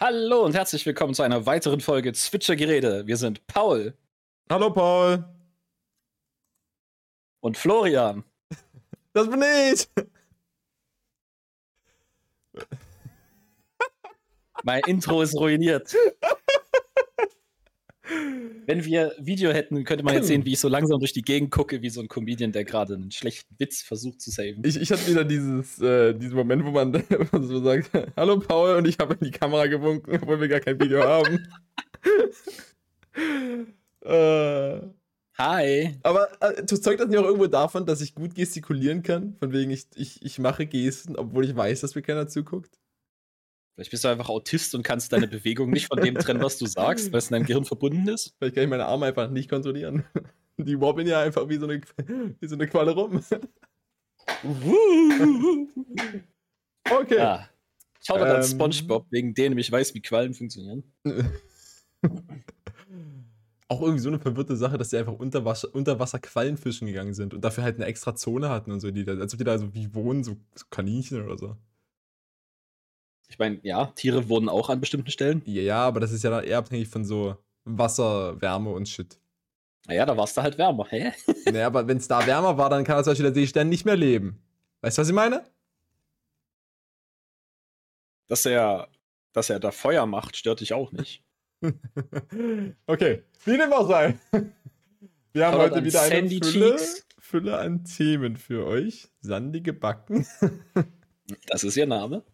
Hallo und herzlich willkommen zu einer weiteren Folge Zwitschergerede. Wir sind Paul. Hallo Paul. Und Florian. Das bin ich. Mein Intro ist ruiniert. Wenn wir Video hätten, könnte man jetzt sehen, wie ich so langsam durch die Gegend gucke, wie so ein Comedian, der gerade einen schlechten Witz versucht zu saven. Ich, ich hatte wieder dieses, äh, diesen Moment, wo man, wo man so sagt, hallo Paul, und ich habe in die Kamera gewunken, obwohl wir gar kein Video haben. äh, Hi. Aber äh, zeugt das nicht auch irgendwo davon, dass ich gut gestikulieren kann? Von wegen, ich, ich, ich mache Gesten, obwohl ich weiß, dass mir keiner zuguckt? Vielleicht bist du einfach Autist und kannst deine Bewegung nicht von dem trennen, was du sagst, weil es in deinem Gehirn verbunden ist. Vielleicht kann ich meine Arme einfach nicht kontrollieren. Die wobbeln ja einfach wie so eine, wie so eine Qualle rum. okay. Ja. Schau doch ähm, an Spongebob, wegen denen ich weiß, wie Quallen funktionieren. Auch irgendwie so eine verwirrte Sache, dass die einfach unter Wasser, unter Wasser Quallen fischen gegangen sind und dafür halt eine extra Zone hatten und so, die da, als ob die da so wie wohnen, so, so Kaninchen oder so. Ich meine, ja, Tiere wurden auch an bestimmten Stellen. Ja, ja, aber das ist ja dann eher abhängig von so Wasser, Wärme und Shit. Naja, da war es da halt wärmer, hä? naja, aber wenn es da wärmer war, dann kann das zum Beispiel der Seestern nicht mehr leben. Weißt du, was ich meine? Dass er, dass er da Feuer macht, stört dich auch nicht. okay, wie dem auch sei. Wir haben heute wieder eine Fülle, Fülle an Themen für euch. Sandige Backen. das ist ihr Name.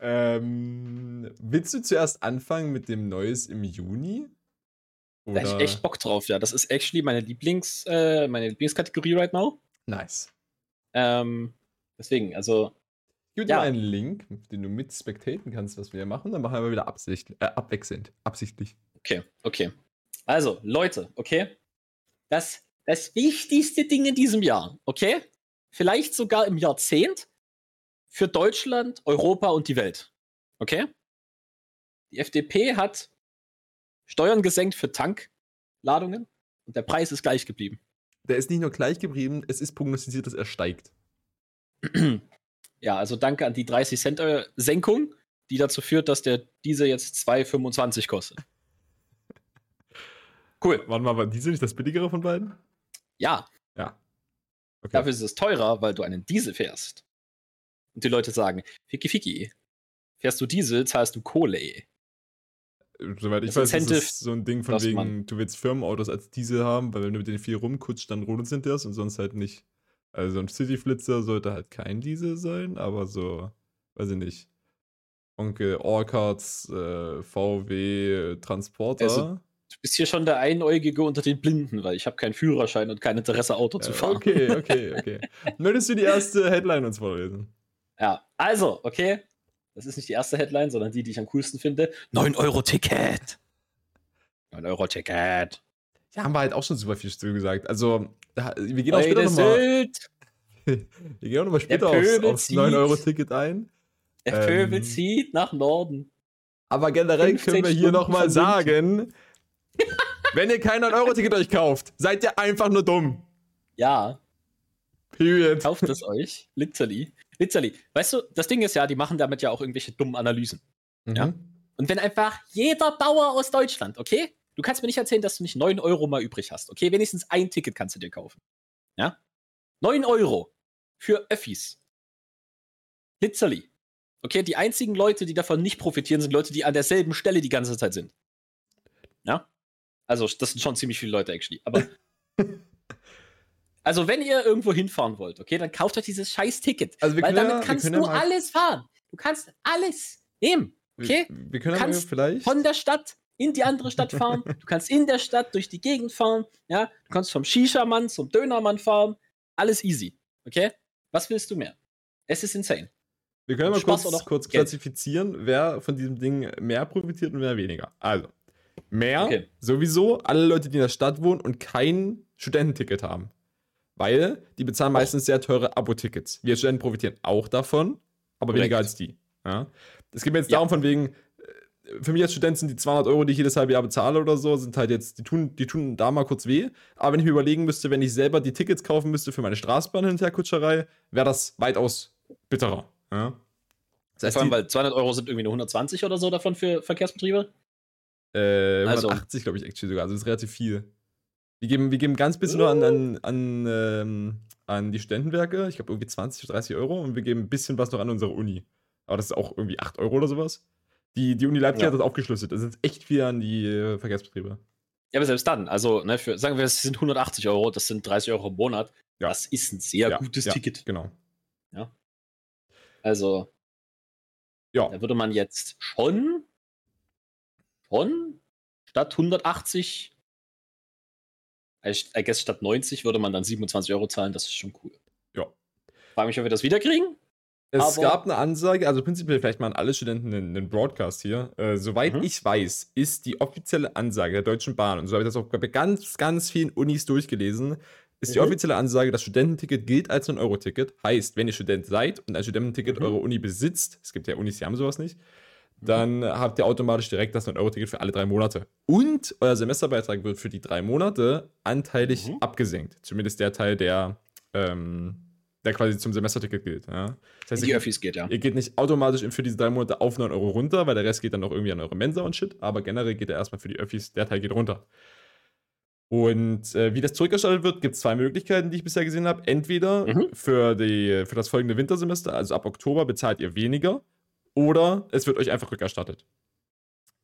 Ähm, willst du zuerst anfangen mit dem Neues im Juni? Oder? Da hab ich echt Bock drauf, ja. Das ist actually meine Lieblings, äh, meine Lieblingskategorie right now. Nice. Ähm, deswegen, also. Ich gebe ja. dir einen Link, den du mit spectaten kannst, was wir machen. Dann machen wir wieder absicht, äh, abwechselnd. Absichtlich. Okay, okay. Also, Leute, okay? Das, das wichtigste Ding in diesem Jahr, okay? Vielleicht sogar im Jahrzehnt für Deutschland, Europa und die Welt. Okay? Die FDP hat Steuern gesenkt für Tankladungen und der Preis ist gleich geblieben. Der ist nicht nur gleich geblieben, es ist prognostiziert, dass er steigt. Ja, also danke an die 30 Cent Senkung, die dazu führt, dass der diese jetzt 2,25 kostet. Cool. Mal, war Diesel nicht das billigere von beiden? Ja. Ja. Okay. Dafür ist es teurer, weil du einen Diesel fährst. Und die Leute sagen, Fiki Fiki, fährst du Diesel, zahlst du Kohle. Soweit ich das weiß, Incentive, ist das so ein Ding von wegen, man, du willst Firmenautos als Diesel haben, weil wenn du mit denen viel rumkutscht, dann rund sind das und sonst halt nicht. Also ein City-Flitzer sollte halt kein Diesel sein, aber so, weiß ich nicht. Onkel Orcards, äh, VW, Transporter. Also, du bist hier schon der Einäugige unter den Blinden, weil ich habe keinen Führerschein und kein Interesse, Auto zu fahren. Okay, okay, okay. Möchtest du die erste Headline uns vorlesen? Ja, also, okay. Das ist nicht die erste Headline, sondern die, die ich am coolsten finde. 9-Euro-Ticket. 9-Euro-Ticket. Ja, haben wir halt auch schon super viel zu gesagt. Also, wir gehen auch später nochmal. wir gehen auch nochmal später aufs, aufs 9-Euro-Ticket ein. Der Pöbel ähm, zieht nach Norden. Aber generell können wir hier nochmal sagen, wenn ihr kein 9-Euro-Ticket euch kauft, seid ihr einfach nur dumm. Ja. Period. Kauft es euch, literally. Literally. Weißt du, das Ding ist ja, die machen damit ja auch irgendwelche dummen Analysen. Mhm. Ja? Und wenn einfach jeder Bauer aus Deutschland, okay? Du kannst mir nicht erzählen, dass du nicht 9 Euro mal übrig hast, okay? Wenigstens ein Ticket kannst du dir kaufen. Ja? 9 Euro für Öffis. Literally. Okay, die einzigen Leute, die davon nicht profitieren, sind Leute, die an derselben Stelle die ganze Zeit sind. Ja? Also, das sind schon ziemlich viele Leute, actually. Aber Also, wenn ihr irgendwo hinfahren wollt, okay, dann kauft euch dieses scheiß Ticket. Also weil damit ja, kannst du ja alles fahren. Du kannst alles nehmen. Okay? Wir, wir können du kannst vielleicht von der Stadt in die andere Stadt fahren. du kannst in der Stadt durch die Gegend fahren. Ja, du kannst vom Shisha-Mann zum Dönermann fahren. Alles easy. Okay? Was willst du mehr? Es ist insane. Wir können mal kurz, kurz klassifizieren, wer von diesem Ding mehr profitiert und wer weniger. Also, mehr okay. sowieso alle Leute, die in der Stadt wohnen und kein Studententicket haben. Weil die bezahlen meistens sehr teure Abo-Tickets. Wir Studenten profitieren auch davon, aber Korrekt. weniger als die. Ja? Es geht mir jetzt ja. darum, von wegen, äh, für mich als Student sind die 200 Euro, die ich jedes halbe Jahr bezahle oder so, sind halt jetzt, die tun, die tun da mal kurz weh. Aber wenn ich mir überlegen müsste, wenn ich selber die Tickets kaufen müsste für meine Straßbahn-Hinterkutscherei, wäre das weitaus bitterer. Ja? Das heißt, Vor allem, weil 200 Euro sind irgendwie nur 120 oder so davon für Verkehrsbetriebe. Äh, 180, also, glaube ich, actually sogar. Also das ist relativ viel. Wir geben, wir geben ganz bisschen nur an, an, an, ähm, an die Studentenwerke. Ich glaube irgendwie 20, 30 Euro. Und wir geben ein bisschen was noch an unsere Uni. Aber das ist auch irgendwie 8 Euro oder sowas. Die, die Uni Leipzig ja. hat das aufgeschlüsselt. Das ist echt viel an die äh, Verkehrsbetriebe. Ja, aber selbst dann, also ne, für, sagen wir, es sind 180 Euro, das sind 30 Euro im Monat. Ja. Das ist ein sehr ja, gutes Ticket. Genau. Ja. Also, ja. da würde man jetzt schon, schon statt 180, I guess statt 90 würde man dann 27 Euro zahlen. Das ist schon cool. Ja. Frage mich, ob wir das wieder kriegen. Es gab eine Ansage, also prinzipiell vielleicht mal an alle Studenten einen, einen Broadcast hier. Äh, soweit mhm. ich weiß, ist die offizielle Ansage der Deutschen Bahn, und so habe ich das auch bei ganz, ganz vielen Unis durchgelesen, ist mhm. die offizielle Ansage, das Studententicket gilt als ein Euro-Ticket. Heißt, wenn ihr Student seid und ein Studententicket mhm. eure Uni besitzt, es gibt ja Unis, die haben sowas nicht. Dann habt ihr automatisch direkt das 9-Euro-Ticket für alle drei Monate. Und euer Semesterbeitrag wird für die drei Monate anteilig mhm. abgesenkt. Zumindest der Teil, der ähm, der quasi zum Semesterticket gilt. Ja. Das heißt, die Öffis geht, ja. Ihr geht nicht automatisch für diese drei Monate auf 9 Euro runter, weil der Rest geht dann noch irgendwie an eure Mensa und Shit, aber generell geht er erstmal für die Öffis, der Teil geht runter. Und äh, wie das zurückerstattet wird, gibt es zwei Möglichkeiten, die ich bisher gesehen habe. Entweder mhm. für, die, für das folgende Wintersemester, also ab Oktober, bezahlt ihr weniger, oder es wird euch einfach rückerstattet.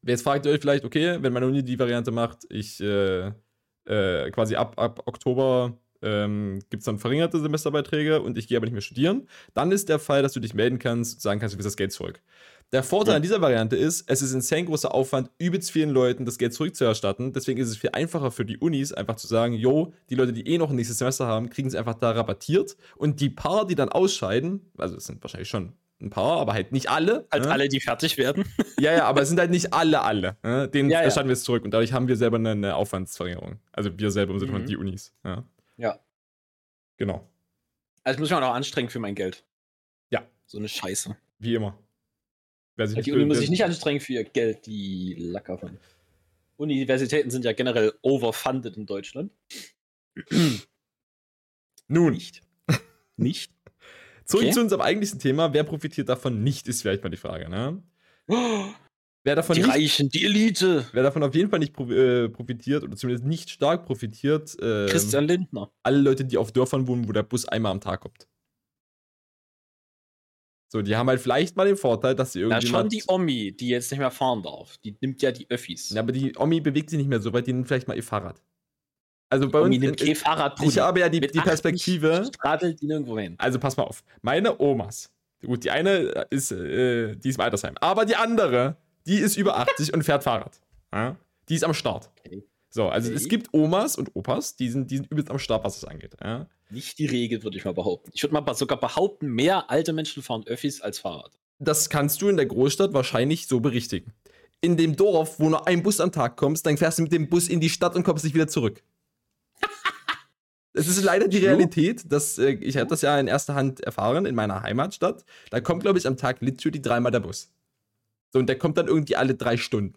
Jetzt fragt ihr euch vielleicht, okay, wenn meine Uni die Variante macht, ich äh, äh, quasi ab, ab Oktober ähm, gibt es dann verringerte Semesterbeiträge und ich gehe aber nicht mehr studieren, dann ist der Fall, dass du dich melden kannst und sagen kannst, du willst das Geld zurück. Der Vorteil ja. an dieser Variante ist, es ist ein insane großer Aufwand, übelst vielen Leuten das Geld zurückzuerstatten. Deswegen ist es viel einfacher für die Unis, einfach zu sagen, yo, die Leute, die eh noch ein nächstes Semester haben, kriegen es einfach da rabattiert. Und die paar, die dann ausscheiden, also es sind wahrscheinlich schon ein paar, aber halt nicht alle. Halt ne? alle, die fertig werden. Ja, ja, aber es sind halt nicht alle, alle. Ne? Denen ja, ja. wir es zurück und dadurch haben wir selber eine, eine Aufwandsverringerung. Also wir selber im Sinne mhm. von die Unis. Ja. Ja. Genau. Also muss ich mich auch noch anstrengen für mein Geld. Ja. So eine Scheiße. Wie immer. Sich die Uni muss sich nicht anstrengen für ihr Geld, die Lacker von. Universitäten sind ja generell overfunded in Deutschland. Nun. Nicht. nicht? Zurück okay. zu unserem eigentlichen Thema. Wer profitiert davon nicht, ist vielleicht mal die Frage, ne? Wer davon die nicht, Reichen, die Elite. Wer davon auf jeden Fall nicht äh, profitiert oder zumindest nicht stark profitiert, äh, Christian Lindner. Alle Leute, die auf Dörfern wohnen, wo der Bus einmal am Tag kommt. So, die haben halt vielleicht mal den Vorteil, dass sie irgendwie. Ja, schon die Omi, die jetzt nicht mehr fahren darf. Die nimmt ja die Öffis. Ja, aber die Omi bewegt sich nicht mehr so weit, die nimmt vielleicht mal ihr Fahrrad. Also bei uns. nimmt kein Fahrrad, Ich habe ja die, die Perspektive. Die nirgendwo hin. Also pass mal auf. Meine Omas. Gut, die eine ist, äh, die ist im Altersheim. Aber die andere, die ist über 80 und fährt Fahrrad. Ja? Die ist am Start. Okay. So, also okay. es gibt Omas und Opas, die sind, die sind übelst am Start, was das angeht. Ja? Nicht die Regel, würde ich mal behaupten. Ich würde mal sogar behaupten, mehr alte Menschen fahren Öffis als Fahrrad. Das kannst du in der Großstadt wahrscheinlich so berichtigen. In dem Dorf, wo nur ein Bus am Tag kommst, dann fährst du mit dem Bus in die Stadt und kommst nicht wieder zurück. Es ist leider die Realität, dass äh, ich habe das ja in erster Hand erfahren in meiner Heimatstadt. Da kommt, glaube ich, am Tag literally dreimal der Bus. So, und der kommt dann irgendwie alle drei Stunden.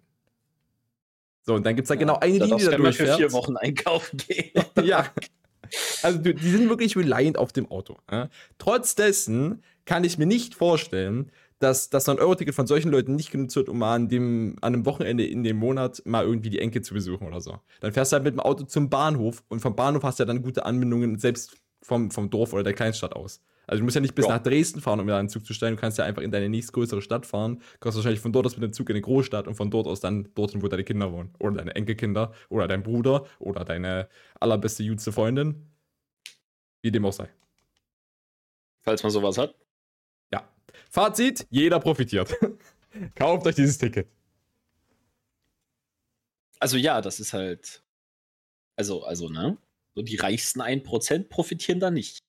So, und dann gibt es da ja, genau eine Linie, die da durchfährt. für vier Wochen einkaufen gehen. ja. Also, die sind wirklich reliant auf dem Auto. Ja? Trotz dessen kann ich mir nicht vorstellen, dass das 9-Euro-Ticket von solchen Leuten nicht genutzt wird, um mal an, dem, an einem Wochenende in dem Monat mal irgendwie die Enkel zu besuchen oder so. Dann fährst du halt mit dem Auto zum Bahnhof und vom Bahnhof hast du ja dann gute Anbindungen, selbst vom, vom Dorf oder der Kleinstadt aus. Also du musst ja nicht bis ja. nach Dresden fahren, um in einen Zug zu steigen. Du kannst ja einfach in deine nächstgrößere Stadt fahren, kommst wahrscheinlich von dort aus mit dem Zug in eine Großstadt und von dort aus dann dorthin, wo deine Kinder wohnen. Oder deine Enkelkinder oder dein Bruder oder deine allerbeste jüngste Freundin. Wie dem auch sei. Falls man sowas hat. Fazit: jeder profitiert. Kauft euch dieses Ticket. Also ja, das ist halt. Also, also, ne? So die reichsten 1% profitieren da nicht.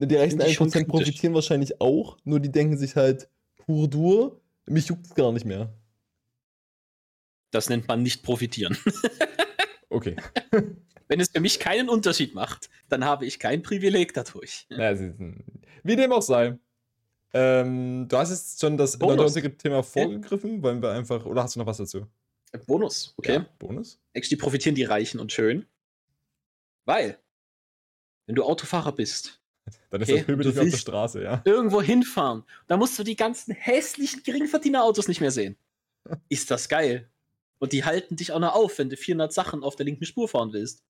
Die reichsten 1% profitieren wahrscheinlich auch, nur die denken sich halt, pur dur, mich juckt es gar nicht mehr. Das nennt man nicht profitieren. okay. Wenn es für mich keinen Unterschied macht, dann habe ich kein Privileg dadurch. Ja, wie dem auch sei. Ähm, du hast jetzt schon das Thema vorgegriffen, wollen wir einfach, oder hast du noch was dazu? Bonus, okay. Ja, Bonus. Actually profitieren die Reichen und schön. Weil, wenn du Autofahrer bist Dann ist okay, das Pöbel auf der Straße, ja. Irgendwo hinfahren. Da musst du die ganzen hässlichen Geringverdiener-Autos nicht mehr sehen. ist das geil. Und die halten dich auch noch auf, wenn du 400 Sachen auf der linken Spur fahren willst.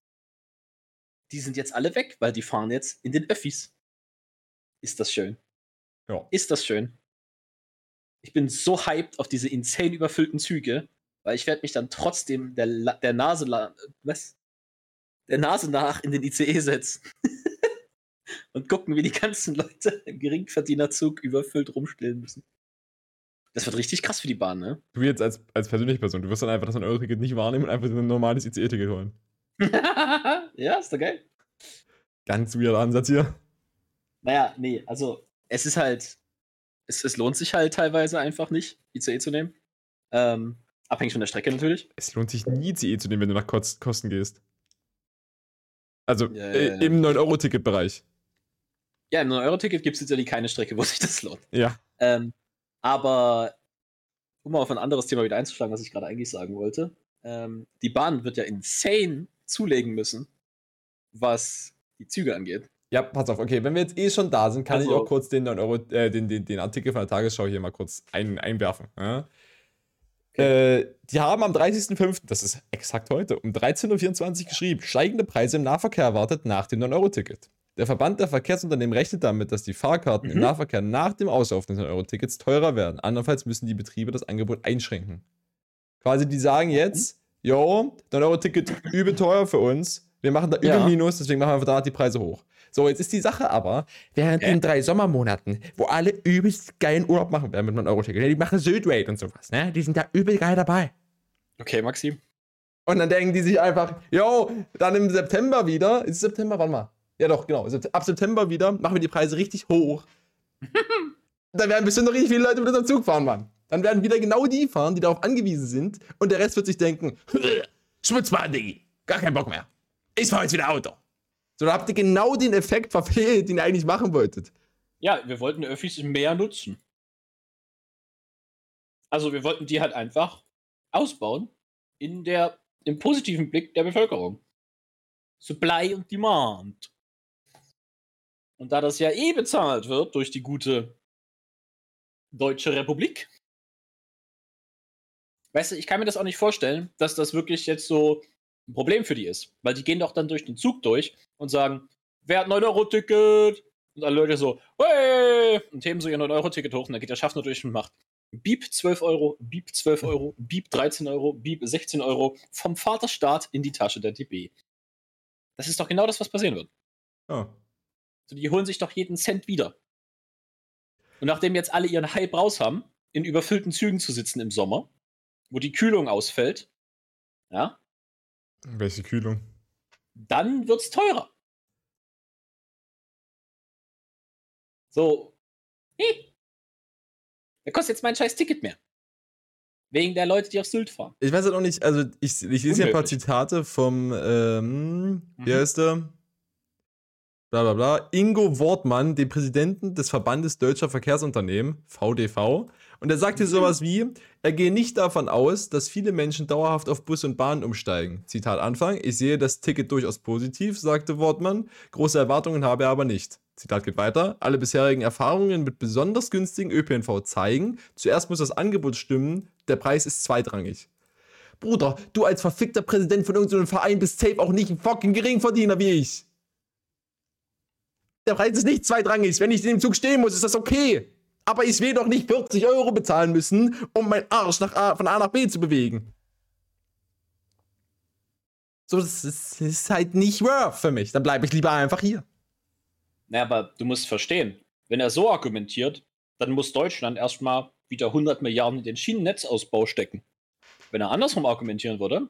Die sind jetzt alle weg, weil die fahren jetzt in den Öffis. Ist das schön. Ja. Ist das schön. Ich bin so hyped auf diese insane überfüllten Züge, weil ich werde mich dann trotzdem der, der Nase was? Der Nase nach in den ICE setzen. und gucken, wie die ganzen Leute im Geringverdienerzug überfüllt rumstehen müssen. Das wird richtig krass für die Bahn, ne? Du jetzt als, als persönliche Person, du wirst dann einfach das 9-Euro-Ticket nicht wahrnehmen und einfach ein normales ICE-Ticket holen. ja, ist doch geil. Ganz weirder Ansatz hier. Naja, nee, also es ist halt, es, es lohnt sich halt teilweise einfach nicht, ICE zu nehmen. Ähm, abhängig von der Strecke natürlich. Es lohnt sich nie, ICE zu nehmen, wenn du nach Kosten gehst. Also ja, ja, äh, ja. im 9-Euro-Ticket-Bereich. Ja, im 9-Euro-Ticket gibt es jetzt ja keine Strecke, wo sich das lohnt. Ja. Ähm, aber, um mal auf ein anderes Thema wieder einzuschlagen, was ich gerade eigentlich sagen wollte. Ähm, die Bahn wird ja insane zulegen müssen, was die Züge angeht. Ja, pass auf, okay, wenn wir jetzt eh schon da sind, kann also, ich auch kurz den, Euro, äh, den, den, den Artikel von der Tagesschau hier mal kurz ein, einwerfen. Ja? Okay. Äh, die haben am 30.05., das ist exakt heute, um 13.24 Uhr geschrieben, steigende Preise im Nahverkehr erwartet nach dem 9-Euro-Ticket. Der Verband der Verkehrsunternehmen rechnet damit, dass die Fahrkarten mhm. im Nahverkehr nach dem Auslaufen des 9-Euro-Tickets teurer werden. Andernfalls müssen die Betriebe das Angebot einschränken. Quasi, die sagen jetzt, jo, 9-Euro-Ticket übel teuer für uns. Wir machen da übel ja. Minus, deswegen machen wir da die Preise hoch. So, jetzt ist die Sache aber, während äh? den drei Sommermonaten, wo alle übelst geilen Urlaub machen werden mit einem Euro-Ticket, die machen Südrate und sowas, ne? Die sind da übel geil dabei. Okay, Maxim. Und dann denken die sich einfach, yo, dann im September wieder, ist September, warte mal, ja, doch, genau. Ab September wieder machen wir die Preise richtig hoch. dann werden bestimmt noch richtig viele Leute mit unserem Zug fahren, Mann. Dann werden wieder genau die fahren, die darauf angewiesen sind. Und der Rest wird sich denken: Schmutzbahn, Diggi. Gar keinen Bock mehr. Ich fahre jetzt wieder Auto. So, da habt ihr genau den Effekt verfehlt, den ihr eigentlich machen wolltet. Ja, wir wollten Öffis mehr nutzen. Also, wir wollten die halt einfach ausbauen in der, im positiven Blick der Bevölkerung. Supply und Demand. Und da das ja eh bezahlt wird durch die gute Deutsche Republik, weißt du, ich kann mir das auch nicht vorstellen, dass das wirklich jetzt so ein Problem für die ist. Weil die gehen doch dann durch den Zug durch und sagen, wer hat 9-Euro-Ticket? Und alle Leute so, hey! Und heben so ihr 9-Euro-Ticket hoch und dann geht der Schaffner durch und macht Beep 12 Euro, Beep 12 Euro, Beep 13 Euro, Beep 16 Euro vom Vaterstaat in die Tasche der DB. Das ist doch genau das, was passieren wird. Ja. So, die holen sich doch jeden Cent wieder. Und nachdem jetzt alle ihren Hype raus haben, in überfüllten Zügen zu sitzen im Sommer, wo die Kühlung ausfällt, ja. Welche Kühlung? Dann wird's teurer. So. Hey. Da kostet jetzt mein scheiß Ticket mehr. Wegen der Leute, die auf Sylt fahren. Ich weiß halt auch nicht, also ich, ich lese ja ein paar Zitate vom, ähm, mhm. wie heißt der? Bla bla bla, Ingo Wortmann, dem Präsidenten des Verbandes Deutscher Verkehrsunternehmen, VDV. Und er sagte sowas wie, er gehe nicht davon aus, dass viele Menschen dauerhaft auf Bus und Bahn umsteigen. Zitat Anfang, ich sehe das Ticket durchaus positiv, sagte Wortmann, große Erwartungen habe er aber nicht. Zitat geht weiter, alle bisherigen Erfahrungen mit besonders günstigen ÖPNV zeigen, zuerst muss das Angebot stimmen, der Preis ist zweitrangig. Bruder, du als verfickter Präsident von irgendeinem Verein bist safe auch nicht ein fucking Geringverdiener wie ich der Preis ist nicht zweitrangig. Wenn ich in dem Zug stehen muss, ist das okay. Aber ich will doch nicht 40 Euro bezahlen müssen, um meinen Arsch A, von A nach B zu bewegen. So, das ist, das ist halt nicht worth für mich. Dann bleibe ich lieber einfach hier. Naja, aber du musst verstehen, wenn er so argumentiert, dann muss Deutschland erstmal wieder 100 Milliarden in den Schienennetzausbau stecken. Wenn er andersrum argumentieren würde,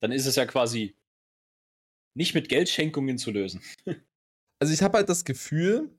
dann ist es ja quasi nicht mit Geldschenkungen zu lösen. also ich habe halt das Gefühl,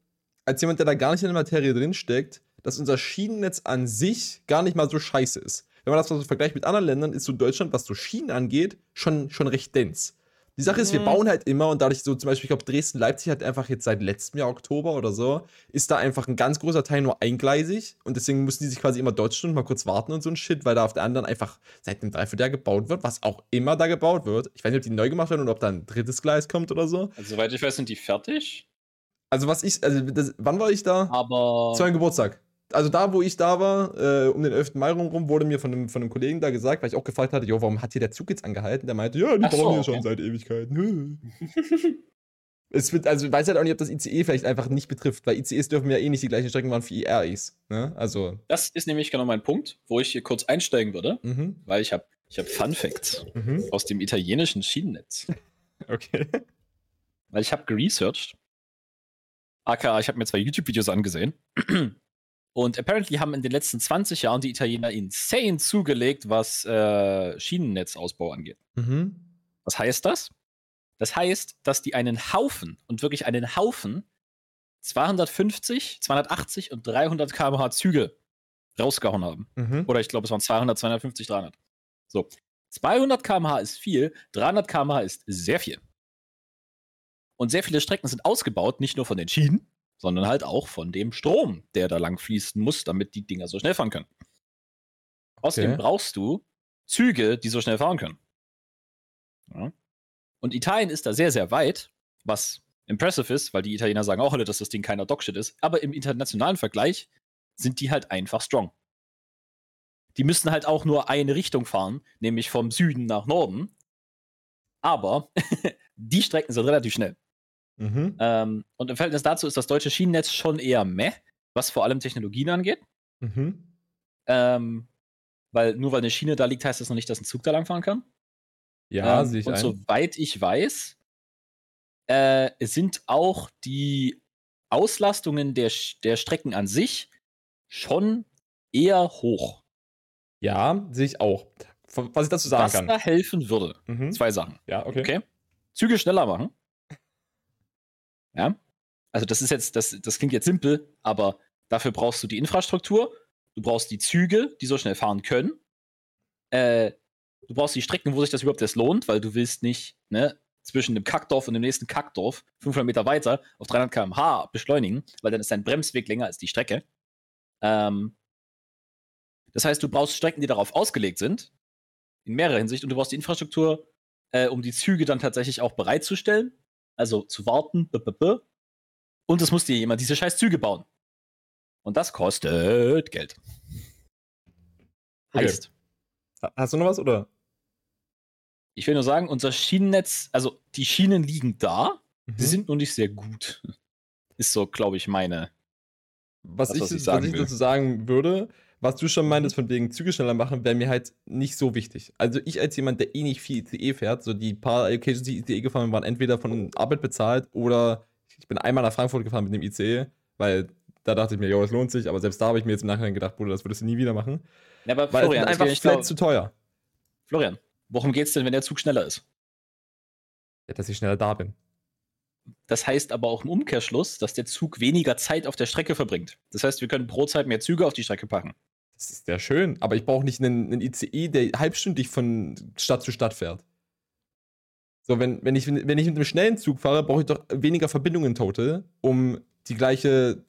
als jemand, der da gar nicht in der Materie drinsteckt, dass unser Schienennetz an sich gar nicht mal so scheiße ist. Wenn man das mal so vergleicht mit anderen Ländern, ist so Deutschland, was so Schienen angeht, schon, schon recht dens. Die Sache ist, wir mhm. bauen halt immer und dadurch so zum Beispiel, ich glaube, Dresden-Leipzig hat einfach jetzt seit letztem Jahr Oktober oder so, ist da einfach ein ganz großer Teil nur eingleisig und deswegen mussten die sich quasi immer Deutschland mal kurz warten und so ein Shit, weil da auf der anderen einfach seit einem Dreivierteljahr gebaut wird, was auch immer da gebaut wird. Ich weiß nicht, ob die neu gemacht werden oder ob da ein drittes Gleis kommt oder so. Also, soweit ich weiß, sind die fertig. Also was ich, also das, wann war ich da? Aber. Zu meinem Geburtstag. Also da, wo ich da war, äh, um den 11. Mai rum, wurde mir von einem, von einem Kollegen da gesagt, weil ich auch gefragt hatte, jo, warum hat hier der Zug jetzt angehalten? Der meinte, ja, die Ach bauen so, hier okay. schon seit Ewigkeiten. es wird, also ich weiß halt auch nicht, ob das ICE vielleicht einfach nicht betrifft, weil ICEs dürfen ja eh nicht die gleichen Strecken fahren wie IREs. Ne? Also. Das ist nämlich genau mein Punkt, wo ich hier kurz einsteigen würde, mhm. weil ich habe ich hab Fun Facts mhm. aus dem italienischen Schienennetz. okay. Weil ich habe geresearched. AKA, ich habe mir zwei YouTube-Videos angesehen. Und apparently haben in den letzten 20 Jahren die Italiener insane zugelegt, was äh, Schienennetzausbau angeht. Mhm. Was heißt das? Das heißt, dass die einen Haufen und wirklich einen Haufen 250, 280 und 300 km/h Züge rausgehauen haben. Mhm. Oder ich glaube, es waren 200, 250, 300. So. 200 km/h ist viel, 300 km/h ist sehr viel. Und sehr viele Strecken sind ausgebaut, nicht nur von den Schienen, sondern halt auch von dem Strom, der da lang fließen muss, damit die Dinger so schnell fahren können. Außerdem okay. brauchst du Züge, die so schnell fahren können. Ja. Und Italien ist da sehr, sehr weit, was impressive ist, weil die Italiener sagen auch alle, dass das Ding keiner Dogshit ist. Aber im internationalen Vergleich sind die halt einfach strong. Die müssen halt auch nur eine Richtung fahren, nämlich vom Süden nach Norden. Aber die Strecken sind relativ schnell. Mhm. Ähm, und im Verhältnis dazu ist das deutsche Schienennetz schon eher meh, was vor allem Technologien angeht. Mhm. Ähm, weil nur weil eine Schiene da liegt, heißt das noch nicht, dass ein Zug da langfahren kann. Ja, ähm, sehe ich Und ein. soweit ich weiß, äh, sind auch die Auslastungen der, der Strecken an sich schon eher hoch. Ja, sehe ich auch. Was ich dazu sagen was kann. Was da helfen würde. Mhm. Zwei Sachen. Ja, okay. okay. Züge schneller machen. Ja. Also das ist jetzt, das, das klingt jetzt simpel, aber dafür brauchst du die Infrastruktur, du brauchst die Züge, die so schnell fahren können. Äh, du brauchst die Strecken, wo sich das überhaupt erst lohnt, weil du willst nicht ne, zwischen dem Kackdorf und dem nächsten Kackdorf 500 Meter weiter auf 300 km/h beschleunigen, weil dann ist dein Bremsweg länger als die Strecke. Ähm, das heißt, du brauchst Strecken, die darauf ausgelegt sind, in mehrerer Hinsicht, und du brauchst die Infrastruktur, äh, um die Züge dann tatsächlich auch bereitzustellen also zu warten. Und es muss dir jemand diese scheiß Züge bauen. Und das kostet Geld. Okay. Heißt. Hast du noch was oder? Ich will nur sagen, unser Schienennetz, also die Schienen liegen da, mhm. sie sind nur nicht sehr gut. Ist so, glaube ich, meine. Was, das, ich, was ich, was ich dazu sagen würde, was du schon meintest, von wegen Züge schneller machen, wäre mir halt nicht so wichtig. Also ich als jemand, der eh nicht viel ICE fährt, so die paar Occasions, die ICE gefahren waren, entweder von Arbeit bezahlt oder ich bin einmal nach Frankfurt gefahren mit dem ICE, weil da dachte ich mir, jo, es lohnt sich, aber selbst da habe ich mir jetzt im Nachhinein gedacht, Bruder, das würdest du nie wieder machen. Ja, aber weil Florian, es ist einfach vielleicht zu teuer. Florian, worum geht's denn, wenn der Zug schneller ist? Ja, dass ich schneller da bin. Das heißt aber auch im Umkehrschluss, dass der Zug weniger Zeit auf der Strecke verbringt. Das heißt, wir können pro Zeit mehr Züge auf die Strecke packen. Das ist sehr schön, aber ich brauche nicht einen, einen, ICE, der halbstündig von Stadt zu Stadt fährt. So, wenn, wenn, ich, wenn ich mit einem schnellen Zug fahre, brauche ich doch weniger Verbindungen total, um die gleiche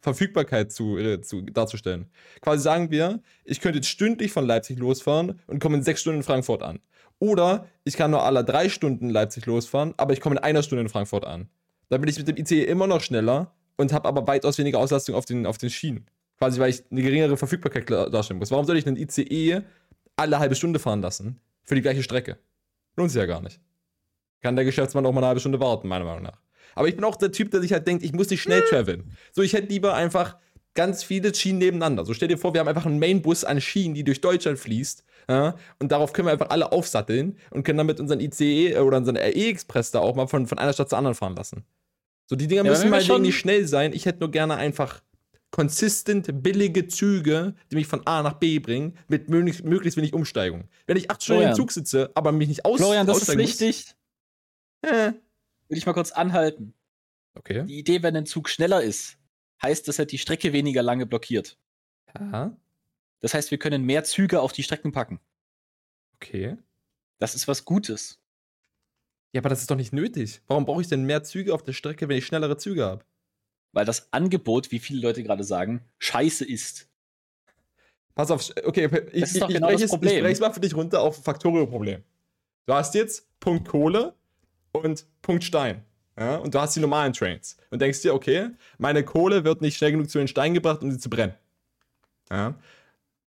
Verfügbarkeit zu, äh, zu, darzustellen. Quasi sagen wir, ich könnte jetzt stündlich von Leipzig losfahren und komme in sechs Stunden in Frankfurt an. Oder ich kann nur alle drei Stunden Leipzig losfahren, aber ich komme in einer Stunde in Frankfurt an. Dann bin ich mit dem ICE immer noch schneller und habe aber weitaus weniger Auslastung auf den, auf den Schienen. Quasi, weil ich eine geringere Verfügbarkeit darstellen muss. Warum soll ich einen ICE alle halbe Stunde fahren lassen? Für die gleiche Strecke. Lohnt sich ja gar nicht. Kann der Geschäftsmann auch mal eine halbe Stunde warten, meiner Meinung nach. Aber ich bin auch der Typ, der sich halt denkt, ich muss nicht schnell traveln. So, ich hätte lieber einfach ganz viele Schienen nebeneinander. So, stell dir vor, wir haben einfach einen Mainbus an Schienen, die durch Deutschland fließt. Ja, und darauf können wir einfach alle aufsatteln und können damit unseren ICE oder unseren RE-Express da auch mal von, von einer Stadt zur anderen fahren lassen. So, die Dinger ja, müssen mal nicht schnell sein. Ich hätte nur gerne einfach consistent billige Züge, die mich von A nach B bringen, mit möglichst, möglichst wenig Umsteigung. Wenn ich acht Stunden im Zug sitze, aber mich nicht aus Florian, das ist wichtig. Äh. Will ich mal kurz anhalten. Okay. Die Idee, wenn ein Zug schneller ist, heißt, dass er die Strecke weniger lange blockiert. Aha. Das heißt, wir können mehr Züge auf die Strecken packen. Okay. Das ist was Gutes. Ja, aber das ist doch nicht nötig. Warum brauche ich denn mehr Züge auf der Strecke, wenn ich schnellere Züge habe? Weil das Angebot, wie viele Leute gerade sagen, scheiße ist. Pass auf, okay, ich, das ist ich, genau ich, Problem. ich mal für dich runter auf Faktorio-Problem. Du hast jetzt Punkt Kohle und Punkt Stein. Ja, und du hast die normalen Trains. Und denkst dir, okay, meine Kohle wird nicht schnell genug zu den Steinen gebracht, um sie zu brennen. Ja.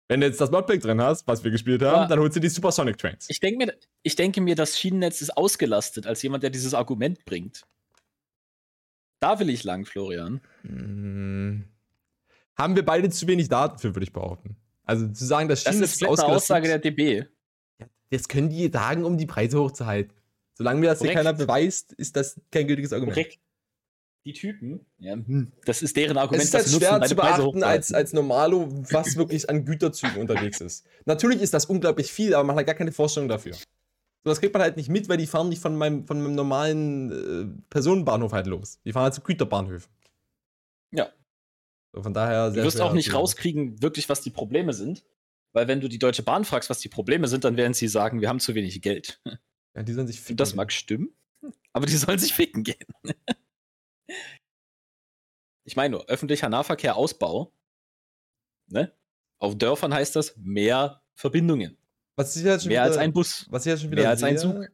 Wenn du jetzt das Modpack drin hast, was wir gespielt haben, Aber dann holst du die Supersonic Trains. Ich, denk mir, ich denke mir, das Schienennetz ist ausgelastet, als jemand, der dieses Argument bringt. Da will ich lang, Florian. Hm. Haben wir beide zu wenig Daten für, würde ich behaupten. Also zu sagen, das ist ausgelastet. Das ist eine Aussage der DB. Das können die sagen, um die Preise hochzuhalten. Solange mir das Korrekt. hier keiner beweist, ist das kein gültiges Argument. Korrekt. Die Typen, ja, hm, das ist deren Argument. Es ist halt schwer nutzen, zu beachten als, als Normalo, was wirklich an Güterzügen unterwegs ist. Natürlich ist das unglaublich viel, aber man hat gar keine Vorstellung dafür. So, das kriegt man halt nicht mit, weil die fahren nicht von meinem, von meinem normalen äh, Personenbahnhof halt los. Die fahren halt zu Güterbahnhöfen. Ja. So, von daher sehr Du wirst auch nicht rauskriegen, wirklich, was die Probleme sind. Weil wenn du die Deutsche Bahn fragst, was die Probleme sind, dann werden sie sagen, wir haben zu wenig Geld. Ja, die sollen sich ficken. Das mag stimmen, aber die sollen sich ficken gehen. ich meine nur, öffentlicher Nahverkehr Ausbau. Ne? Auf Dörfern heißt das mehr Verbindungen. Was ich halt schon mehr wieder, als ein Bus. Was ich halt schon wieder mehr als sehe, ein Zug.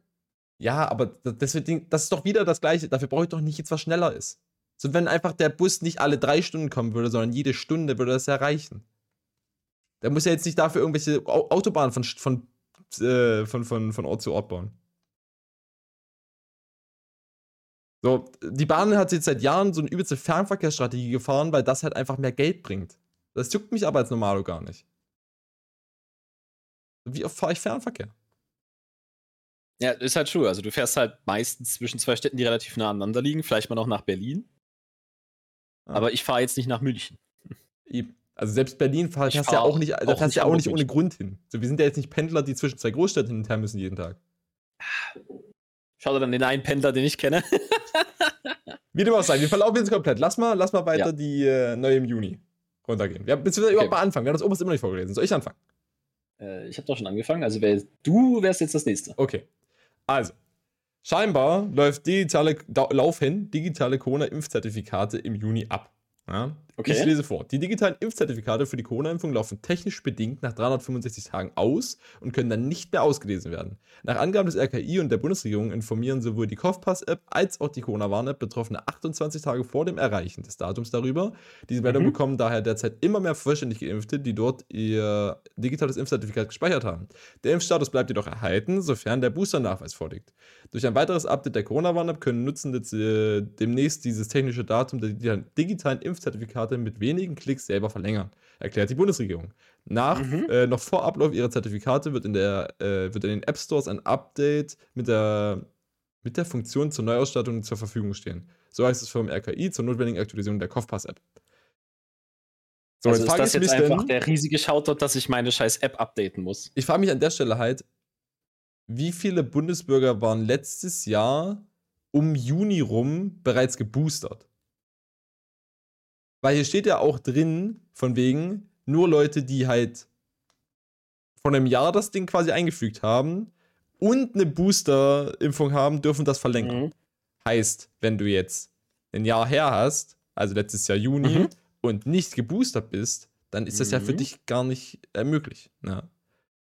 Ja, aber deswegen, das ist doch wieder das Gleiche. Dafür brauche ich doch nicht jetzt was schneller ist. So, wenn einfach der Bus nicht alle drei Stunden kommen würde, sondern jede Stunde würde das erreichen. Der muss ja jetzt nicht dafür irgendwelche Autobahnen von, von, äh, von, von, von Ort zu Ort bauen. So, die Bahn hat jetzt seit Jahren so eine übelste Fernverkehrsstrategie gefahren, weil das halt einfach mehr Geld bringt. Das juckt mich aber als Normalo gar nicht. Wie oft fahre ich Fernverkehr? Ja, ist halt true. Also du fährst halt meistens zwischen zwei Städten, die relativ nah aneinander liegen, vielleicht mal noch nach Berlin. Ah. Aber ich fahre jetzt nicht nach München. Also selbst Berlin fährst du ja auch nicht, da fährst ja auch nicht ohne Grund hin. So, wir sind ja jetzt nicht Pendler, die zwischen zwei Großstädten hin und her müssen jeden Tag. Schau dir dann den einen Pendler, den ich kenne. Wie dem auch sei, wir verlaufen jetzt komplett. Lass mal, lass mal weiter ja. die äh, neue im Juni runtergehen. Wir, beziehungsweise okay. überhaupt mal anfangen. Wir haben das oberst immer nicht vorgelesen. Soll ich anfangen? Äh, ich habe doch schon angefangen. Also wär, du wärst jetzt das nächste. Okay. Also, scheinbar läuft digitale, laufen digitale Corona-Impfzertifikate im Juni ab. Ja? Okay. Ich lese vor. Die digitalen Impfzertifikate für die Corona-Impfung laufen technisch bedingt nach 365 Tagen aus und können dann nicht mehr ausgelesen werden. Nach Angaben des RKI und der Bundesregierung informieren sowohl die Kopfpass-App als auch die Corona-Warn-App Betroffene 28 Tage vor dem Erreichen des Datums darüber. Diese Meldung mhm. bekommen daher derzeit immer mehr vollständig Geimpfte, die dort ihr digitales Impfzertifikat gespeichert haben. Der Impfstatus bleibt jedoch erhalten, sofern der Booster-Nachweis vorliegt. Durch ein weiteres Update der Corona-Warn-App können Nutzende äh, demnächst dieses technische Datum der digitalen Impfzertifikate Karte mit wenigen Klicks selber verlängern, erklärt die Bundesregierung. Nach, mhm. äh, noch vor Ablauf ihrer Zertifikate wird in, der, äh, wird in den App Stores ein Update mit der, mit der Funktion zur Neuausstattung zur Verfügung stehen. So heißt es vom RKI zur notwendigen Aktualisierung der Kopfpass-App. So, also jetzt ist das jetzt einfach denn, der riesige Shoutout, dass ich meine scheiß App updaten muss. Ich frage mich an der Stelle halt, wie viele Bundesbürger waren letztes Jahr um Juni rum bereits geboostert? Weil hier steht ja auch drin, von wegen, nur Leute, die halt von einem Jahr das Ding quasi eingefügt haben und eine Booster-Impfung haben, dürfen das verlängern. Mhm. Heißt, wenn du jetzt ein Jahr her hast, also letztes Jahr Juni, mhm. und nicht geboostert bist, dann ist das mhm. ja für mhm. dich gar nicht äh, möglich. Ja.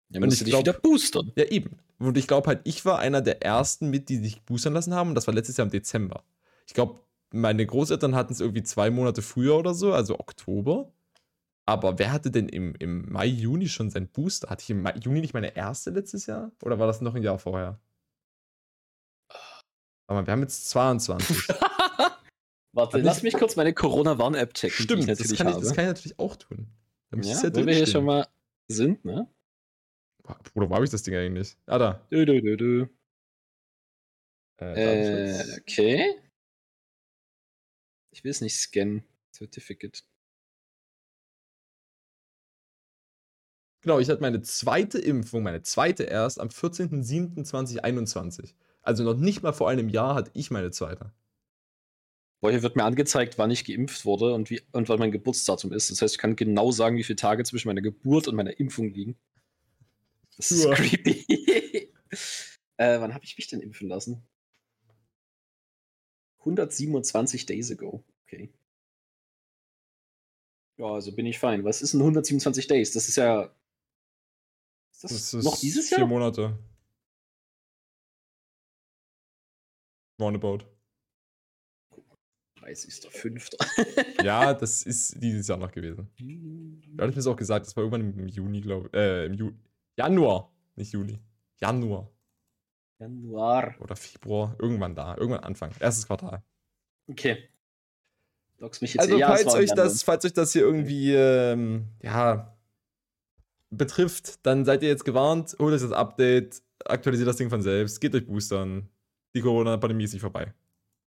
Ja, und ich dich glaub, wieder boostern. Ja, eben. Und ich glaube halt, ich war einer der ersten mit, die sich boostern lassen haben. Und das war letztes Jahr im Dezember. Ich glaube, meine Großeltern hatten es irgendwie zwei Monate früher oder so, also Oktober. Aber wer hatte denn im, im Mai, Juni schon sein Booster? Hatte ich im Mai, Juni nicht meine erste letztes Jahr? Oder war das noch ein Jahr vorher? Aber wir haben jetzt 22. Warte, lass mich kurz meine Corona-Warn-App checken. Stimmt, das kann, ich, das kann, ich, natürlich auch tun. ja, ja wenn wir hier schon mal sind, ne? Bruder, wo habe ich das Ding eigentlich? Ah, da. Du, du, du, du. Äh, äh okay. Ich will es nicht scannen. Certificate. Genau, ich hatte meine zweite Impfung, meine zweite erst am 14.07.2021. Also noch nicht mal vor einem Jahr hatte ich meine zweite. Boah, hier wird mir angezeigt, wann ich geimpft wurde und, wie, und wann mein Geburtsdatum ist. Das heißt, ich kann genau sagen, wie viele Tage zwischen meiner Geburt und meiner Impfung liegen. Das ist creepy. äh, wann habe ich mich denn impfen lassen? 127 Days ago. Okay. Ja, also bin ich fein. Was ist denn 127 Days? Das ist ja. Ist das, das ist noch dieses Jahr? Vier Monate. Roundabout. 30.05. ja, das ist dieses Jahr noch gewesen. Da hatte ich mir auch gesagt, das war irgendwann im Juni, glaube ich. Äh, im Ju Januar, nicht Juli. Januar. Januar. Oder Februar, irgendwann da, irgendwann Anfang, erstes Quartal. Okay. Dogs mich jetzt also, falls euch, das, falls euch das hier irgendwie, ähm, ja, betrifft, dann seid ihr jetzt gewarnt, holt euch das Update, aktualisiert das Ding von selbst, geht euch boostern. Die Corona-Pandemie ist nicht vorbei.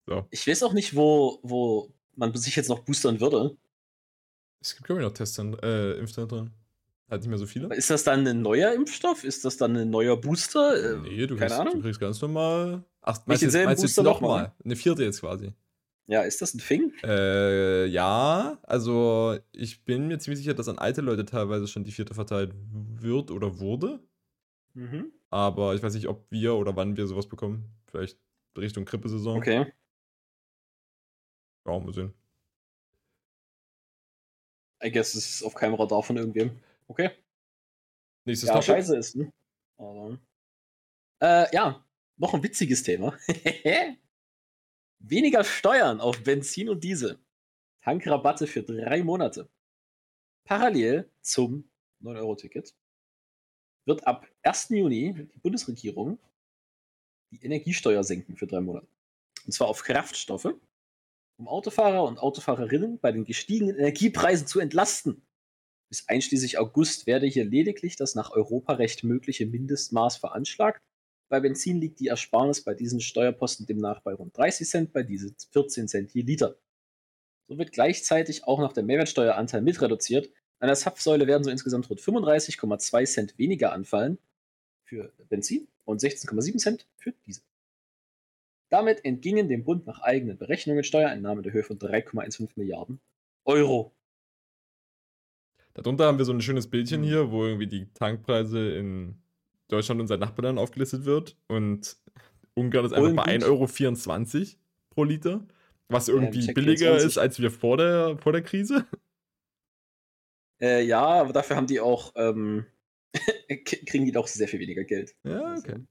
So. Ich weiß auch nicht, wo, wo man sich jetzt noch boostern würde. Es gibt, glaube ich, noch Testzentren, äh, Impfzentren. Halt nicht mehr so viele. Ist das dann ein neuer Impfstoff? Ist das dann ein neuer Booster? Äh, nee, du, Keine kriegst, Ahnung. du kriegst ganz normal. Ach, meinst du jetzt, jetzt nochmal? Eine vierte jetzt quasi. Ja, ist das ein Thing? Äh, ja, also ich bin mir ziemlich sicher, dass an alte Leute teilweise schon die vierte verteilt wird oder wurde. Mhm. Aber ich weiß nicht, ob wir oder wann wir sowas bekommen. Vielleicht Richtung Grippesaison. Okay. Ja, mal sehen. I guess es ist auf keinem Radar von irgendwem. Okay. Nächstes ja, Topic. scheiße ist, ne? Aber, äh, ja, noch ein witziges Thema. Weniger Steuern auf Benzin und Diesel. Tankrabatte für drei Monate. Parallel zum 9-Euro-Ticket wird ab 1. Juni die Bundesregierung die Energiesteuer senken für drei Monate. Und zwar auf Kraftstoffe, um Autofahrer und Autofahrerinnen bei den gestiegenen Energiepreisen zu entlasten. Bis einschließlich August werde hier lediglich das nach Europarecht mögliche Mindestmaß veranschlagt. Bei Benzin liegt die Ersparnis bei diesen Steuerposten demnach bei rund 30 Cent, bei diesen 14 Cent je Liter. So wird gleichzeitig auch noch der Mehrwertsteueranteil mit reduziert. An der Zapfsäule werden so insgesamt rund 35,2 Cent weniger anfallen für Benzin und 16,7 Cent für Diesel. Damit entgingen dem Bund nach eigenen Berechnungen Steuereinnahmen der Höhe von 3,15 Milliarden Euro. Darunter haben wir so ein schönes Bildchen mhm. hier, wo irgendwie die Tankpreise in Deutschland und seinen Nachbarländern aufgelistet wird. Und Ungarn ist einfach bei 1,24 Euro pro Liter, was irgendwie ja, billiger 24. ist als wir vor der, vor der Krise. Äh, ja, aber dafür haben die auch, ähm, kriegen die doch sehr viel weniger Geld. Ja, okay. Also,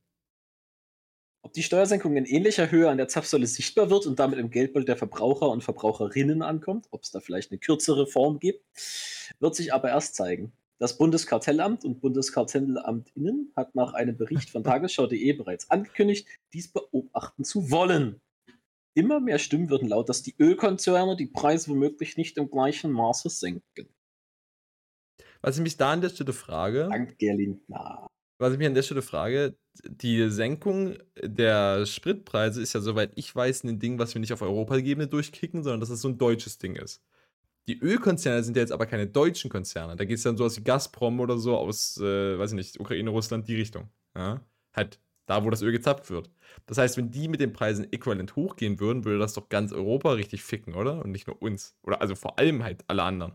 ob die Steuersenkung in ähnlicher Höhe an der Zapfsäule sichtbar wird und damit im Geldbeutel der Verbraucher und Verbraucherinnen ankommt, ob es da vielleicht eine kürzere Form gibt, wird sich aber erst zeigen. Das Bundeskartellamt und Bundeskartellamt Innen hat nach einem Bericht von tagesschau.de bereits angekündigt, dies beobachten zu wollen. Immer mehr Stimmen würden laut, dass die Ölkonzerne die Preise womöglich nicht im gleichen Maße senken. Was ich mich da an der Stelle frage. Dank Gerlindner. Was ich mich an der Stelle frage, die Senkung der Spritpreise ist ja, soweit ich weiß, ein Ding, was wir nicht auf Europaebene durchkicken, sondern dass es so ein deutsches Ding ist. Die Ölkonzerne sind ja jetzt aber keine deutschen Konzerne. Da geht es dann so aus wie Gazprom oder so aus, äh, weiß ich nicht, Ukraine, Russland, die Richtung. Ja? Halt da, wo das Öl gezapft wird. Das heißt, wenn die mit den Preisen äquivalent hochgehen würden, würde das doch ganz Europa richtig ficken, oder? Und nicht nur uns. Oder also vor allem halt alle anderen.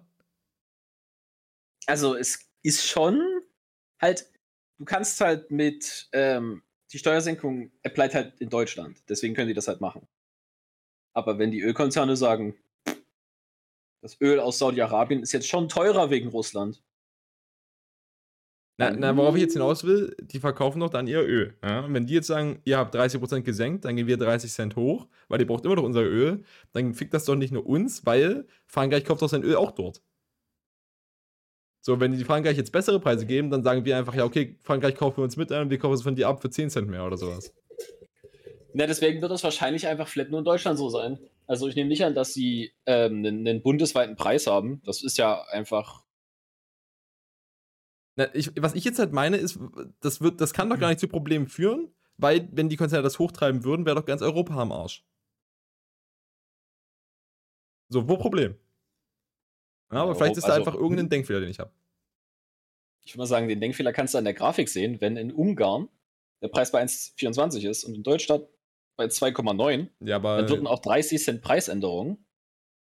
Also es ist schon halt du kannst halt mit, ähm, die Steuersenkung applied halt in Deutschland. Deswegen können die das halt machen. Aber wenn die Ölkonzerne sagen, das Öl aus Saudi-Arabien ist jetzt schon teurer wegen Russland. Na, na, worauf ich jetzt hinaus will, die verkaufen doch dann ihr Öl. Ja? Und wenn die jetzt sagen, ihr habt 30% gesenkt, dann gehen wir 30 Cent hoch, weil ihr braucht immer noch unser Öl, dann fickt das doch nicht nur uns, weil Frankreich kauft doch sein Öl auch dort. So, wenn die Frankreich jetzt bessere Preise geben, dann sagen wir einfach, ja, okay, Frankreich kaufen wir uns mit ein und wir kaufen es von dir ab für 10 Cent mehr oder sowas. Na, deswegen wird das wahrscheinlich einfach flat nur in Deutschland so sein. Also ich nehme nicht an, dass sie ähm, einen, einen, bundesweiten Preis haben. Das ist ja einfach. Na, ich, was ich jetzt halt meine, ist, das, wird, das kann doch gar nicht zu Problemen führen, weil, wenn die Konzerne das hochtreiben würden, wäre doch ganz Europa am Arsch. So, wo Problem? Ja, aber vielleicht ist da also, einfach irgendein Denkfehler, den ich habe. Ich würde mal sagen, den Denkfehler kannst du an der Grafik sehen, wenn in Ungarn der Preis bei 1,24 ist und in Deutschland bei 2,9, ja, dann würden auch 30 Cent Preisänderungen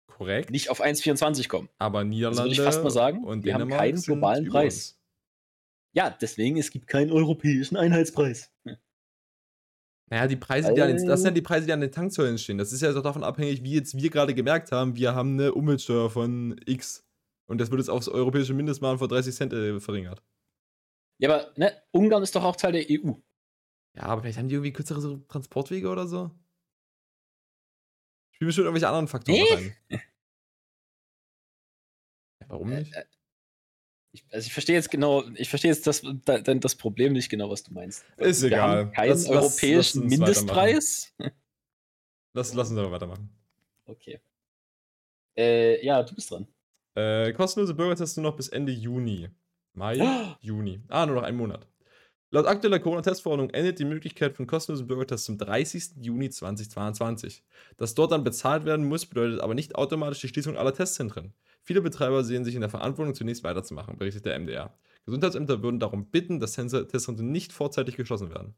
korrekt nicht auf 1,24 kommen. Aber Niederlande das würde ich fast mal sagen, und wir haben keinen globalen Preis. Ja, deswegen, es gibt keinen europäischen Einheitspreis. Hm. Naja, die Preise, die an den, das sind ja die Preise, die an den Tanksäulen stehen. Das ist ja doch davon abhängig, wie jetzt wir gerade gemerkt haben, wir haben eine Umweltsteuer von X. Und das wird jetzt aufs europäische Mindestmaß von 30 Cent äh, verringert. Ja, aber ne, Ungarn ist doch auch Teil der EU. Ja, aber vielleicht haben die irgendwie kürzere Transportwege oder so. Spiel bestimmt irgendwelche anderen Faktoren nee. rein. Ja, warum nicht? Ich, also ich verstehe jetzt genau, ich verstehe jetzt das, das Problem nicht genau, was du meinst. Ist Wir egal. Keinen lass, europäischen lass Mindestpreis. Lass, lass uns aber weitermachen. Okay. Äh, ja, du bist dran. Äh, kostenlose Bürgertests nur noch bis Ende Juni. Mai, oh. Juni. Ah, nur noch einen Monat. Laut aktueller Corona-Testverordnung endet die Möglichkeit von kostenlosen Bürgertests zum 30. Juni 2022. Dass dort dann bezahlt werden muss, bedeutet aber nicht automatisch die Schließung aller Testzentren. Viele Betreiber sehen sich in der Verantwortung, zunächst weiterzumachen, berichtet der MDR. Gesundheitsämter würden darum bitten, dass Testzentren nicht vorzeitig geschlossen werden.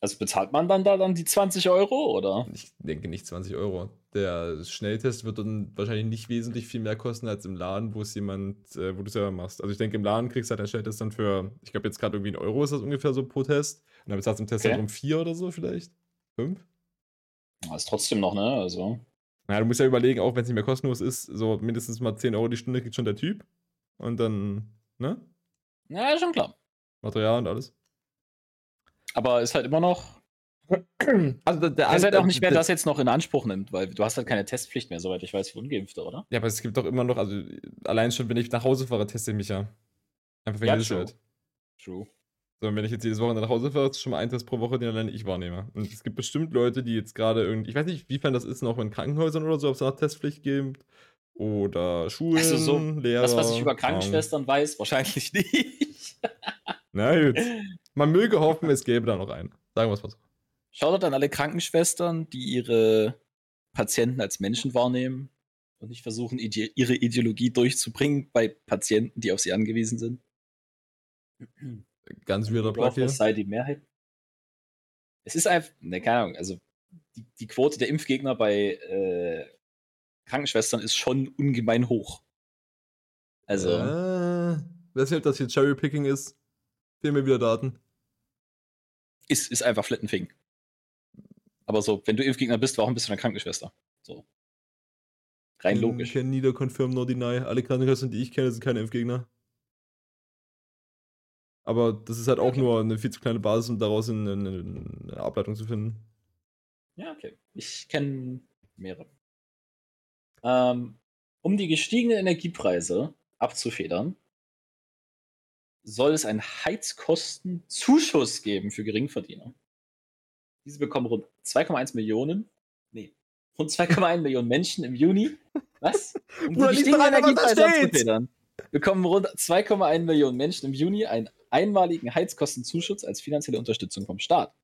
Also bezahlt man dann da dann die 20 Euro, oder? Ich denke nicht 20 Euro. Der Schnelltest wird dann wahrscheinlich nicht wesentlich viel mehr kosten als im Laden, wo es jemand, äh, wo du selber machst. Also ich denke, im Laden kriegst du halt einen Schnelltest dann für, ich glaube jetzt gerade irgendwie ein Euro ist das ungefähr so pro Test. Und dann bezahlst du im Test okay. um vier oder so vielleicht. Fünf? Das ist trotzdem noch, ne? Also. Naja, du musst ja überlegen, auch wenn es nicht mehr kostenlos ist, so mindestens mal 10 Euro die Stunde kriegt schon der Typ. Und dann, ne? Ja, schon klar. Material und alles. Aber ist halt immer noch. Also der, der ist halt auch nicht, wer das jetzt noch in Anspruch nimmt, weil du hast halt keine Testpflicht mehr, soweit ich weiß, für Ungeimpfte, oder? Ja, aber es gibt doch immer noch, also allein schon, wenn ich nach Hause fahre, teste ich mich ja. Einfach wegen ja, true. Halt. True. So, wenn ich jetzt jedes Wochenende nach Hause fahre, ist es schon mal ein Test pro Woche, den alleine ich wahrnehme. Und es gibt bestimmt Leute, die jetzt gerade irgendwie, ich weiß nicht, wie fern das ist, noch in Krankenhäusern oder so, ob es da Testpflicht gibt. Oder Schulen, also so, Lehrer. Das, was ich über Krankenschwestern um. weiß, wahrscheinlich nicht. Na gut. Man möge hoffen, es gäbe da noch einen. Sagen wir es mal so. Schaut an alle Krankenschwestern, die ihre Patienten als Menschen wahrnehmen und nicht versuchen, ide ihre Ideologie durchzubringen bei Patienten, die auf sie angewiesen sind. Ganz wieder Plug Das sei die Mehrheit. Es ist einfach, ne, keine Ahnung, also die, die Quote der Impfgegner bei äh, Krankenschwestern ist schon ungemein hoch. Also. Äh, weiß nicht, ob das hier Cherrypicking ist. Fehlen mir wieder Daten. Ist, ist einfach Flattenfing. Aber so, wenn du Impfgegner bist, warum bist du eine Krankenschwester? So. Rein hm, logisch. Ich kenne neither confirm nor deny. Alle Krankenschwestern, die ich kenne, sind keine Impfgegner. Aber das ist halt auch okay. nur eine viel zu kleine Basis, um daraus eine, eine Ableitung zu finden. Ja, okay. Ich kenne mehrere. Ähm, um die gestiegenen Energiepreise abzufedern, soll es einen Heizkostenzuschuss geben für Geringverdiener. Diese bekommen rund 2,1 Millionen, nee, rund 2,1 Millionen Menschen im Juni. Was? Um die gestiegenen Energiepreise abzufedern. Bekommen rund 2,1 Millionen Menschen im Juni einen einmaligen Heizkostenzuschuss als finanzielle Unterstützung vom Staat.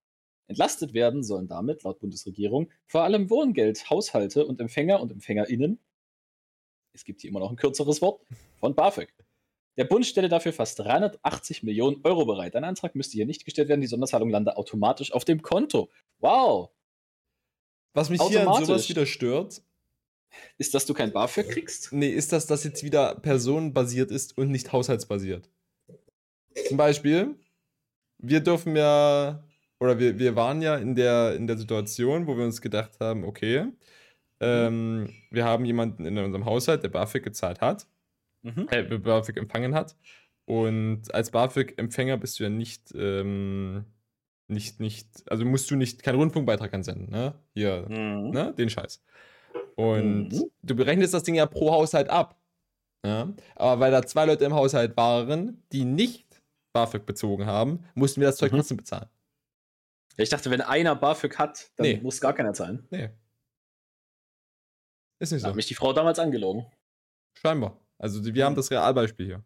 Entlastet werden sollen damit, laut Bundesregierung, vor allem Wohngeld, Haushalte und Empfänger und EmpfängerInnen, es gibt hier immer noch ein kürzeres Wort, von BAföG. Der Bund stelle dafür fast 380 Millionen Euro bereit. Ein Antrag müsste hier nicht gestellt werden. Die Sonderzahlung lande automatisch auf dem Konto. Wow. Was mich hier an sowas wieder stört, ist, dass du kein BAföG kriegst? Nee, ist, dass das jetzt wieder personenbasiert ist und nicht haushaltsbasiert. Zum Beispiel, wir dürfen ja, oder wir, wir waren ja in der, in der Situation, wo wir uns gedacht haben, okay, ähm, wir haben jemanden in unserem Haushalt, der BAföG gezahlt hat mhm. äh, BAföG empfangen hat. Und als BAföG-Empfänger bist du ja nicht, ähm, nicht, nicht, also musst du nicht keinen Rundfunkbeitrag ansenden, ne? Hier, mhm. ne? Den Scheiß. Und mhm. du berechnest das Ding ja pro Haushalt ab. Ja? Aber weil da zwei Leute im Haushalt waren, die nicht BAföG bezogen haben, mussten wir das Zeug mhm. trotzdem bezahlen. Ich dachte, wenn einer BAföG hat, dann nee. muss gar keiner zahlen. Nee. Ist nicht so. Hat mich die Frau damals angelogen. Scheinbar. Also wir haben mhm. das Realbeispiel hier.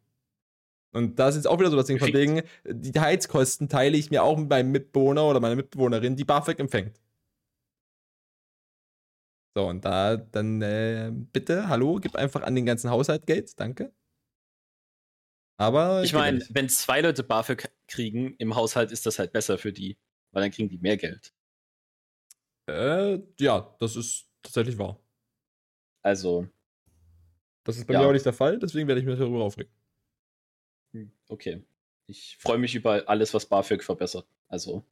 Und da ist jetzt auch wieder so das Ding von wegen, die Heizkosten teile ich mir auch mit meinem Mitbewohner oder meiner Mitbewohnerin, die BAföG empfängt. So, und da dann äh, bitte, hallo, gib einfach an den ganzen Haushalt Geld, danke. Aber. Ich meine, wenn zwei Leute BAföG kriegen im Haushalt, ist das halt besser für die, weil dann kriegen die mehr Geld. Äh, ja, das ist tatsächlich wahr. Also, das ist bei ja. mir auch nicht der Fall, deswegen werde ich mich darüber aufregen. Hm, okay. Ich freue mich über alles, was BAföG verbessert. Also.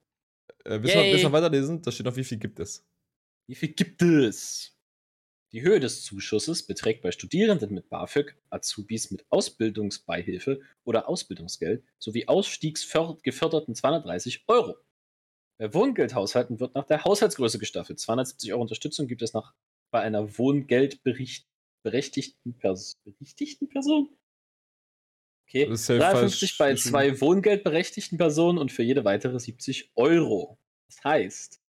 Äh, willst, du noch, weiterlesen? Da steht noch, wie viel gibt es? Wie viel gibt es? Die Höhe des Zuschusses beträgt bei Studierenden mit BAföG, Azubis mit Ausbildungsbeihilfe oder Ausbildungsgeld sowie ausstiegsgeförderten 230 Euro. Bei Wohngeldhaushalten wird nach der Haushaltsgröße gestaffelt. 270 Euro Unterstützung gibt es nach bei einer Wohngeldberechtigten Pers Person. Okay, 53 bei zwei Wohngeldberechtigten Personen und für jede weitere 70 Euro. Das heißt,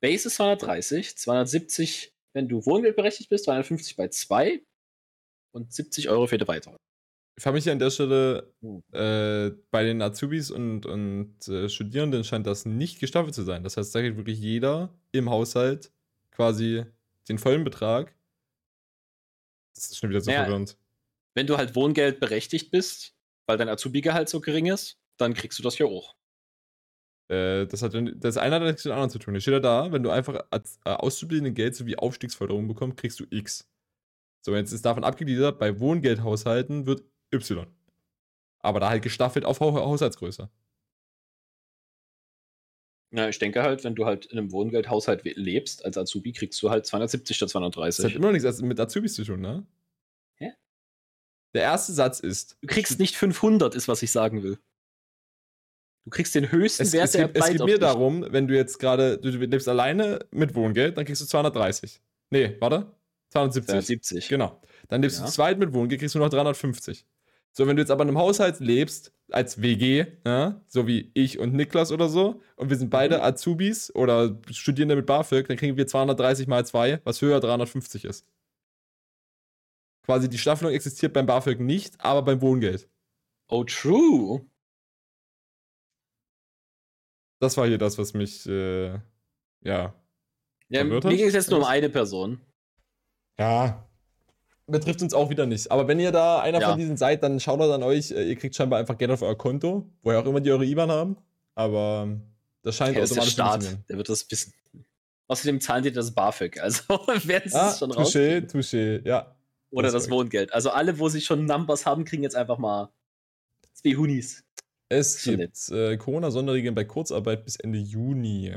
Base ist 230, 270, wenn du wohngeldberechtigt bist, 250 bei zwei und 70 Euro für jede weitere. Ich frage mich an der Stelle, hm. äh, bei den Azubis und, und äh, Studierenden scheint das nicht gestaffelt zu sein. Das heißt, da kriegt wirklich jeder im Haushalt quasi den vollen Betrag. Das ist schon wieder so naja, verwirrend. Wenn du halt Wohngeld berechtigt bist, weil dein Azubi-Gehalt so gering ist, dann kriegst du das ja auch. Äh, das hat das eine hat nichts mit dem anderen zu tun. Es steht ja da, wenn du einfach als äh, Auszubildende Geld sowie Aufstiegsförderung bekommst, kriegst du X. So, jetzt ist davon abgegliedert, bei Wohngeldhaushalten wird Y. Aber da halt gestaffelt auf Haushaltsgröße. Ja, ich denke halt, wenn du halt in einem Wohngeldhaushalt lebst, als Azubi, kriegst du halt 270 statt 230. Das hat immer noch nichts mit Azubis zu tun, ne? Hä? Der erste Satz ist. Du kriegst nicht 500, ist was ich sagen will. Du kriegst den höchsten es, Wert es der geht, Es geht mir darum, wenn du jetzt gerade, du lebst alleine mit Wohngeld, dann kriegst du 230. Nee, warte. 270. 270. Genau. Dann lebst ja. du zweit mit Wohngeld, kriegst du noch 350. So, wenn du jetzt aber in einem Haushalt lebst, als WG, ja, so wie ich und Niklas oder so, und wir sind beide mhm. Azubis oder Studierende mit BAföG, dann kriegen wir 230 mal 2, was höher 350 ist. Quasi die Staffelung existiert beim BAföG nicht, aber beim Wohngeld. Oh, true. Das war hier das, was mich, äh, ja. Ja, mir ging es jetzt nur um eine Person. Ja, betrifft uns auch wieder nicht. Aber wenn ihr da einer ja. von diesen seid, dann schaut an euch. Äh, ihr kriegt scheinbar einfach Geld auf euer Konto, woher auch immer die eure IBAN haben. Aber ähm, das scheint okay, automatisch der Staat, der wird das wissen. Außerdem zahlen die das BAföG. Also werden sie ah, es schon raus. Touché, touché, ja. Oder das, das Wohngeld. Also alle, wo sie schon Numbers haben, kriegen jetzt einfach mal zwei Hunis. Es gibt äh, Corona-Sonderregeln bei Kurzarbeit bis Ende Juni.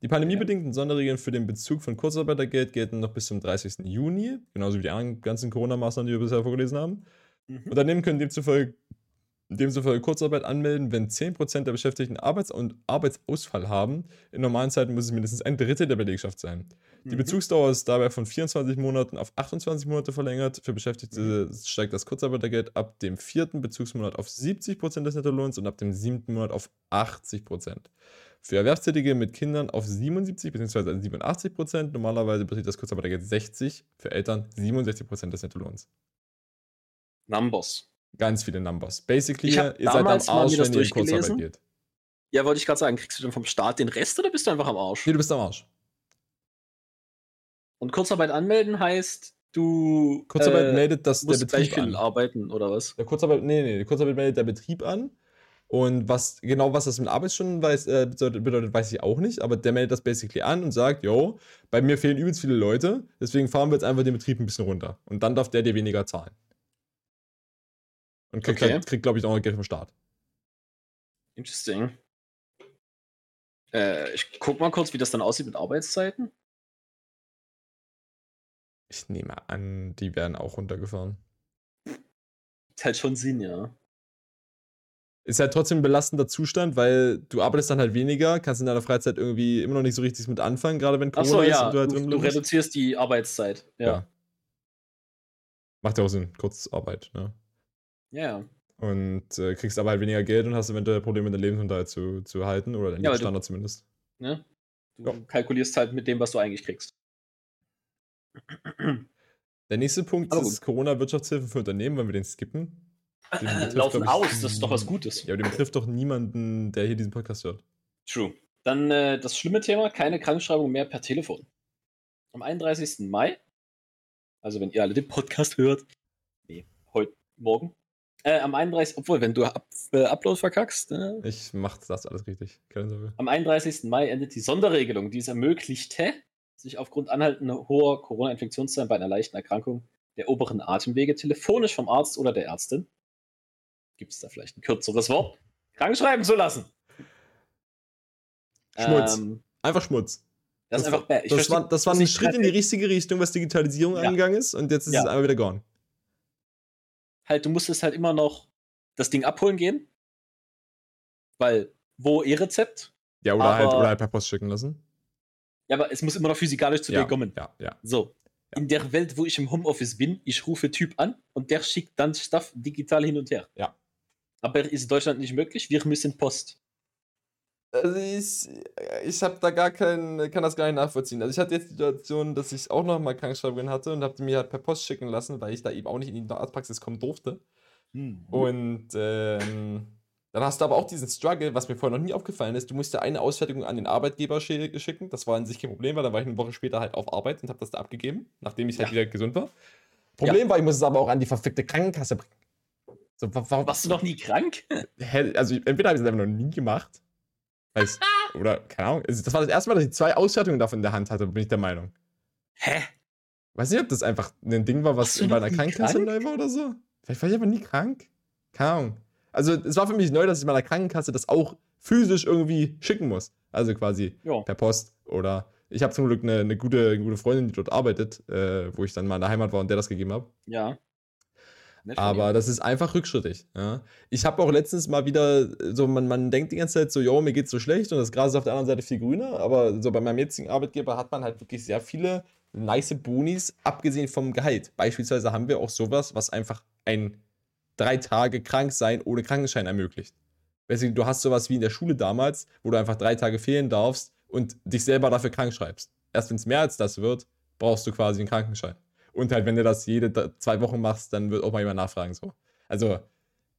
Die pandemiebedingten Sonderregeln für den Bezug von Kurzarbeitergeld gelten noch bis zum 30. Juni, genauso wie die anderen ganzen Corona-Maßnahmen, die wir bisher vorgelesen haben. Mhm. Unternehmen können demzufolge, demzufolge Kurzarbeit anmelden, wenn 10% der Beschäftigten Arbeits- und Arbeitsausfall haben. In normalen Zeiten muss es mindestens ein Drittel der Belegschaft sein. Die mhm. Bezugsdauer ist dabei von 24 Monaten auf 28 Monate verlängert. Für Beschäftigte mhm. steigt das Kurzarbeitergeld ab dem vierten Bezugsmonat auf 70% des Nettolohns und ab dem siebten Monat auf 80%. Für Erwerbstätige mit Kindern auf 77 bzw. 87 Prozent. Normalerweise beträgt das Kurzarbeitergeld 60, für Eltern 67 Prozent des Nettolohns. Numbers. Ganz viele Numbers. Basically, ihr seid am Arsch, wenn ihr in Kurzarbeit geht. Ja, wollte ich gerade sagen, kriegst du dann vom Staat den Rest oder bist du einfach am Arsch? Nee, du bist am Arsch. Und Kurzarbeit anmelden heißt, du Kurzarbeit äh, meldet das der Betrieb an. arbeiten oder was? Der Kurzarbeit, nee, nee, Kurzarbeit meldet der Betrieb an und was genau was das mit Arbeitsstunden weiß, äh, bedeutet, weiß ich auch nicht, aber der meldet das basically an und sagt, yo, bei mir fehlen übelst viele Leute, deswegen fahren wir jetzt einfach den Betrieb ein bisschen runter. Und dann darf der dir weniger zahlen. Und kriegt, okay. Halt, kriegt glaube ich, auch noch Geld vom Staat. Interesting. Äh, ich guck mal kurz, wie das dann aussieht mit Arbeitszeiten. Ich nehme an, die werden auch runtergefahren. Ist halt schon Sinn, ja ist halt trotzdem ein belastender Zustand, weil du arbeitest dann halt weniger, kannst in deiner Freizeit irgendwie immer noch nicht so richtig mit anfangen, gerade wenn Corona so, ja. ist und du halt Du, du reduzierst die Arbeitszeit, ja. ja. Macht ja auch Sinn, Kurzarbeit, ne? Ja. Und äh, kriegst aber halt weniger Geld und hast eventuell Probleme, deinen Lebensunterhalt zu, zu halten oder deinen ja, Standard zumindest. Ne? Du ja. kalkulierst halt mit dem, was du eigentlich kriegst. Der nächste Punkt aber ist Corona-Wirtschaftshilfe für Unternehmen, wenn wir den skippen. Betrifft, laufen ich, aus, das ist doch was Gutes. Ja, aber den betrifft doch niemanden, der hier diesen Podcast hört. True. Dann äh, das schlimme Thema, keine Krankschreibung mehr per Telefon. Am 31. Mai, also wenn ihr alle den Podcast hört, nee, heute Morgen, äh, am 31. Obwohl, wenn du Up äh, Upload verkackst. Äh, ich mach das alles richtig. Keine Sorge. Am 31. Mai endet die Sonderregelung, die es ermöglichte, sich aufgrund anhaltender hoher Corona-Infektionszahlen bei einer leichten Erkrankung der oberen Atemwege telefonisch vom Arzt oder der Ärztin gibt es da vielleicht ein kürzeres Wort, krank schreiben zu lassen. Schmutz. Ähm, einfach Schmutz. Das, das, war, das, war, das war ein Schritt in die richtige Richtung, was Digitalisierung ja. angegangen ist, und jetzt ist ja. es einfach wieder gone. Halt, du musstest halt immer noch das Ding abholen gehen, weil wo E-Rezept? Ja, oder, halt, halt, oder halt per Post schicken lassen. Ja, aber es muss immer noch physikalisch zu ja, dir kommen. Ja, ja. So. Ja. In der Welt, wo ich im Homeoffice bin, ich rufe Typ an und der schickt dann Stuff digital hin und her. Ja. Aber ist in Deutschland nicht möglich? Wir müssen Post. Also ich, ich habe da gar keinen, kann das gar nicht nachvollziehen. Also ich hatte jetzt die Situation, dass ich auch noch mal Krankschreibungen hatte und habe die mir halt per Post schicken lassen, weil ich da eben auch nicht in die Arztpraxis kommen durfte. Mhm. Und ähm, dann hast du aber auch diesen Struggle, was mir vorher noch nie aufgefallen ist. Du musst ja eine Ausfertigung an den Arbeitgeber schicken. Das war an sich kein Problem, weil dann war ich eine Woche später halt auf Arbeit und habe das da abgegeben, nachdem ich halt ja. wieder gesund war. Problem ja. war, ich muss es aber auch an die verfickte Krankenkasse bringen. So, warum, Warst du noch nie krank? Also entweder habe ich es einfach noch nie gemacht. oder, keine Ahnung. Das war das erste Mal, dass ich zwei Ausfertigungen davon in der Hand hatte, bin ich der Meinung. Hä? Weiß nicht, ob das einfach ein Ding war, was in meiner Krankenkasse neu war oder so. Vielleicht war ich aber nie krank. Keine Ahnung. Also es war für mich neu, dass ich meiner Krankenkasse das auch physisch irgendwie schicken muss. Also quasi jo. per Post oder ich habe zum Glück eine, eine, gute, eine gute Freundin, die dort arbeitet, äh, wo ich dann mal in der Heimat war und der das gegeben habe. Ja. Aber das ist einfach rückschrittig. Ja. Ich habe auch letztens mal wieder, so man, man denkt die ganze Zeit so, jo, mir geht's so schlecht und das Gras ist auf der anderen Seite viel grüner, aber so bei meinem jetzigen Arbeitgeber hat man halt wirklich sehr viele nice Bonis, abgesehen vom Gehalt. Beispielsweise haben wir auch sowas, was einfach ein drei Tage krank sein ohne Krankenschein ermöglicht. Deswegen, du hast sowas wie in der Schule damals, wo du einfach drei Tage fehlen darfst und dich selber dafür krank schreibst. Erst wenn es mehr als das wird, brauchst du quasi einen Krankenschein. Und halt, wenn du das jede zwei Wochen machst, dann wird auch mal jemand nachfragen. So. Also,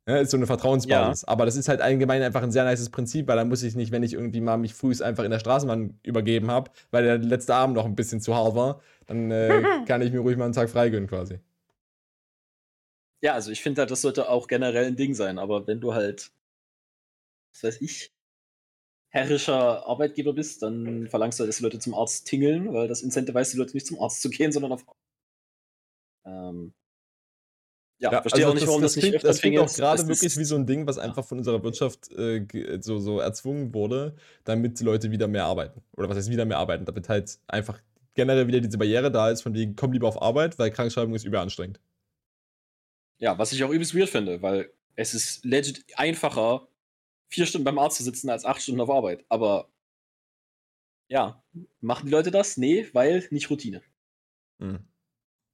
ne, ist so eine Vertrauensbasis. Ja. Aber das ist halt allgemein einfach ein sehr nices Prinzip, weil dann muss ich nicht, wenn ich irgendwie mal mich frühs einfach in der Straßenbahn übergeben habe, weil der letzte Abend noch ein bisschen zu hart war, dann äh, kann ich mir ruhig mal einen Tag freigönnen quasi. Ja, also ich finde halt, das sollte auch generell ein Ding sein, aber wenn du halt, was weiß ich, herrischer Arbeitgeber bist, dann verlangst du, dass die Leute zum Arzt tingeln, weil das incentiviert die Leute nicht zum Arzt zu gehen, sondern auf. Ähm, ja, ja, verstehe also auch nicht, warum das, das, das nicht Das klingt auch gerade wirklich wie so ein Ding, was einfach von unserer Wirtschaft äh, so, so erzwungen wurde, damit die Leute wieder mehr arbeiten. Oder was heißt wieder mehr arbeiten? Damit halt einfach generell wieder diese Barriere da ist, von wegen, komm lieber auf Arbeit, weil Krankschreibung ist überanstrengend. Ja, was ich auch übelst weird finde, weil es ist legit einfacher, vier Stunden beim Arzt zu sitzen, als acht Stunden auf Arbeit. Aber ja, machen die Leute das? Nee, weil nicht Routine. Mhm.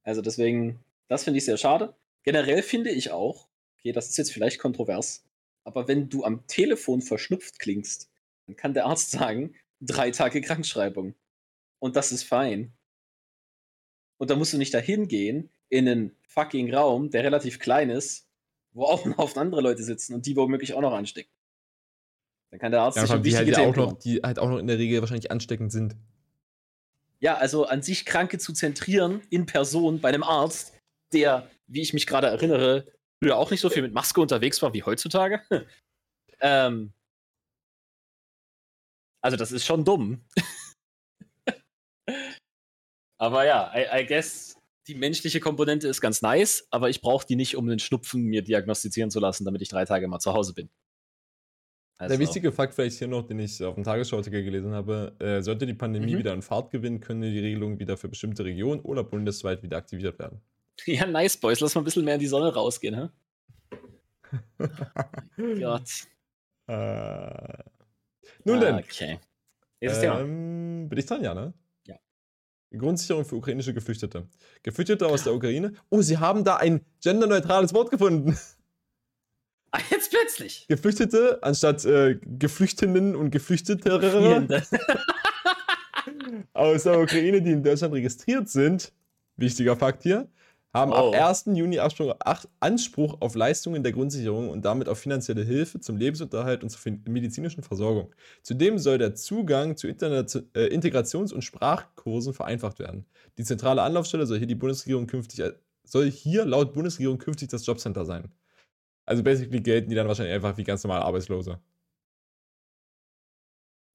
Also deswegen, das finde ich sehr schade. Generell finde ich auch, okay, das ist jetzt vielleicht kontrovers, aber wenn du am Telefon verschnupft klingst, dann kann der Arzt sagen, drei Tage Krankschreibung. Und das ist fein. Und da musst du nicht dahin gehen, in einen fucking Raum, der relativ klein ist, wo auch ein Haufen andere Leute sitzen und die womöglich auch noch anstecken. Dann kann der Arzt ja, sich um die halt auch noch, die halt auch noch in der Regel wahrscheinlich ansteckend sind. Ja, also an sich Kranke zu zentrieren in Person bei einem Arzt, der, wie ich mich gerade erinnere, früher auch nicht so viel mit Maske unterwegs war wie heutzutage. ähm, also das ist schon dumm. Aber ja, I, I guess die menschliche Komponente ist ganz nice, aber ich brauche die nicht, um den Schnupfen mir diagnostizieren zu lassen, damit ich drei Tage mal zu Hause bin. Also Der wichtige Fakt vielleicht hier noch, den ich auf dem Tagesschau-Artikel gelesen habe, äh, sollte die Pandemie mhm. wieder an Fahrt gewinnen, können die Regelungen wieder für bestimmte Regionen oder bundesweit wieder aktiviert werden. Ja, nice, Boys. Lass mal ein bisschen mehr in die Sonne rausgehen, hä? oh Gott. Äh, nun ah, denn. Okay. Jetzt ähm, bin ich dran, ja, ne? Grundsicherung für ukrainische Geflüchtete. Geflüchtete aus der Ukraine. Oh, sie haben da ein genderneutrales Wort gefunden. Ah, jetzt plötzlich. Geflüchtete anstatt äh, Geflüchteten und Geflüchtete. aus der Ukraine, die in Deutschland registriert sind. Wichtiger Fakt hier haben oh. ab 1. Juni Anspruch auf Leistungen der Grundsicherung und damit auf finanzielle Hilfe zum Lebensunterhalt und zur medizinischen Versorgung. Zudem soll der Zugang zu Internet äh, Integrations- und Sprachkursen vereinfacht werden. Die zentrale Anlaufstelle soll hier die Bundesregierung künftig äh, soll hier laut Bundesregierung künftig das Jobcenter sein. Also basically gelten die dann wahrscheinlich einfach wie ganz normale Arbeitslose.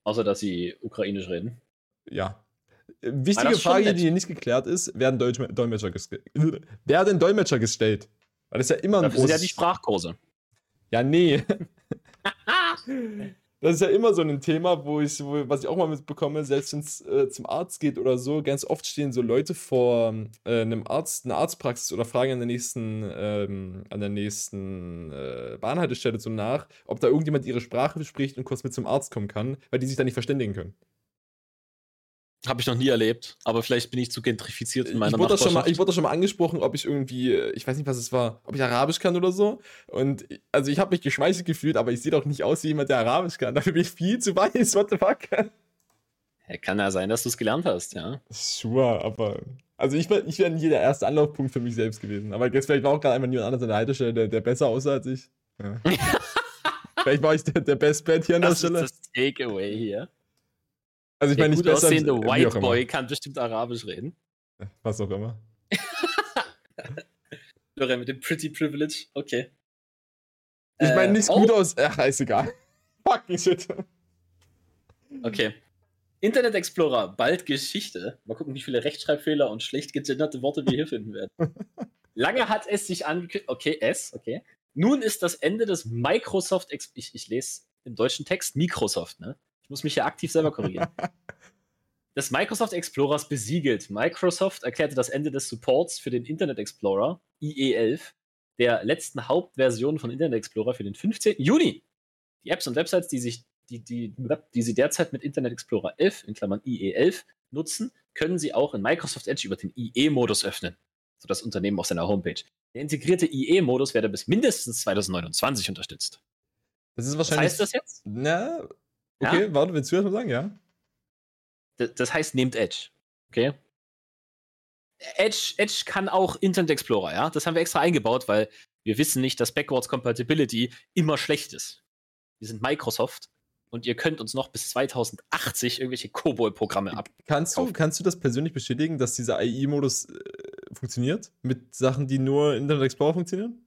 Außer dass sie ukrainisch reden. Ja, Wichtige Frage, die hier nicht geklärt ist, werden Dolmetscher, werden Dolmetscher gestellt? Weil das ist ja immer ein Das sind ja die Sprachkurse. Ja, nee. das ist ja immer so ein Thema, wo ich, wo, was ich auch mal mitbekomme, selbst wenn es äh, zum Arzt geht oder so, ganz oft stehen so Leute vor äh, einem Arzt, einer Arztpraxis oder fragen an der nächsten, ähm, an der nächsten äh, Bahnhaltestelle so nach, ob da irgendjemand ihre Sprache spricht und kurz mit zum Arzt kommen kann, weil die sich da nicht verständigen können. Habe ich noch nie erlebt, aber vielleicht bin ich zu gentrifiziert in meiner ich wurde, schon mal, ich wurde schon mal angesprochen, ob ich irgendwie, ich weiß nicht, was es war, ob ich Arabisch kann oder so. Und also ich habe mich geschmeichelt gefühlt, aber ich sehe doch nicht aus wie jemand, der Arabisch kann. Dafür bin ich viel zu weiß, what the fuck. Ja, kann ja sein, dass du es gelernt hast, ja. Sure, aber. Also ich wäre ich wär nie der erste Anlaufpunkt für mich selbst gewesen. Aber jetzt vielleicht war auch gerade einfach niemand anders an der Haltestelle, der, der besser aussah als ich. Ja. vielleicht war ich der, der Best Bet hier an das der Stelle. Das ist das Takeaway hier. Also ich meine, nicht besser. Der aussehende White Boy kann bestimmt Arabisch reden. Was auch immer. Lorraine mit dem Pretty Privilege, okay. Ich meine, äh, nicht oh. gut aus. Ach, ist egal. Fucking shit. Okay. Internet Explorer, bald Geschichte. Mal gucken, wie viele Rechtschreibfehler und schlecht gegenderte Worte wir hier finden werden. Lange hat es sich angekündigt. Okay, S, okay. Nun ist das Ende des Microsoft. Ex ich, ich lese im deutschen Text Microsoft, ne? Ich muss mich hier aktiv selber korrigieren. des Microsoft Explorers besiegelt. Microsoft erklärte das Ende des Supports für den Internet Explorer IE11, der letzten Hauptversion von Internet Explorer für den 15. Juni. Die Apps und Websites, die, sich, die, die, die sie derzeit mit Internet Explorer 11 in Klammern IE11 nutzen, können sie auch in Microsoft Edge über den IE-Modus öffnen, so das Unternehmen auf seiner Homepage. Der integrierte IE-Modus werde bis mindestens 2029 unterstützt. Das ist wahrscheinlich. Was heißt das jetzt? Na, Okay, ja? warte, willst du das mal sagen? Ja. Das, das heißt, nehmt Edge. Okay. Edge, Edge kann auch Internet Explorer, ja. Das haben wir extra eingebaut, weil wir wissen nicht, dass Backwards Compatibility immer schlecht ist. Wir sind Microsoft und ihr könnt uns noch bis 2080 irgendwelche COBOL-Programme ab. Kannst du, kannst du das persönlich bestätigen, dass dieser AI-Modus äh, funktioniert? Mit Sachen, die nur Internet Explorer funktionieren?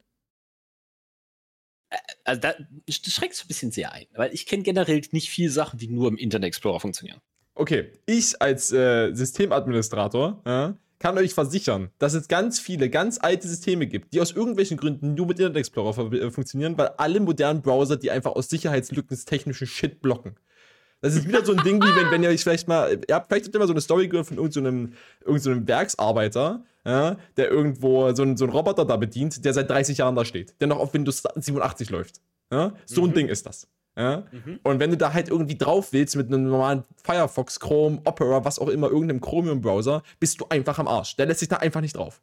Also da schränkt es ein bisschen sehr ein, weil ich kenne generell nicht viele Sachen, die nur im Internet Explorer funktionieren. Okay, ich als äh, Systemadministrator äh, kann euch versichern, dass es ganz viele, ganz alte Systeme gibt, die aus irgendwelchen Gründen nur mit Internet Explorer äh, funktionieren, weil alle modernen Browser die einfach aus Sicherheitslücken technischen Shit blocken. Das ist wieder so ein Ding, wie wenn, wenn ihr euch vielleicht mal, ihr habt vielleicht habt ihr mal so eine Story gehört von irgendeinem so irgend so Werksarbeiter, ja, der irgendwo so einen, so einen Roboter da bedient, der seit 30 Jahren da steht, der noch auf Windows 87 läuft. Ja? So mhm. ein Ding ist das. Ja? Mhm. Und wenn du da halt irgendwie drauf willst mit einem normalen Firefox, Chrome, Opera, was auch immer, irgendeinem Chromium-Browser, bist du einfach am Arsch. Der lässt sich da einfach nicht drauf.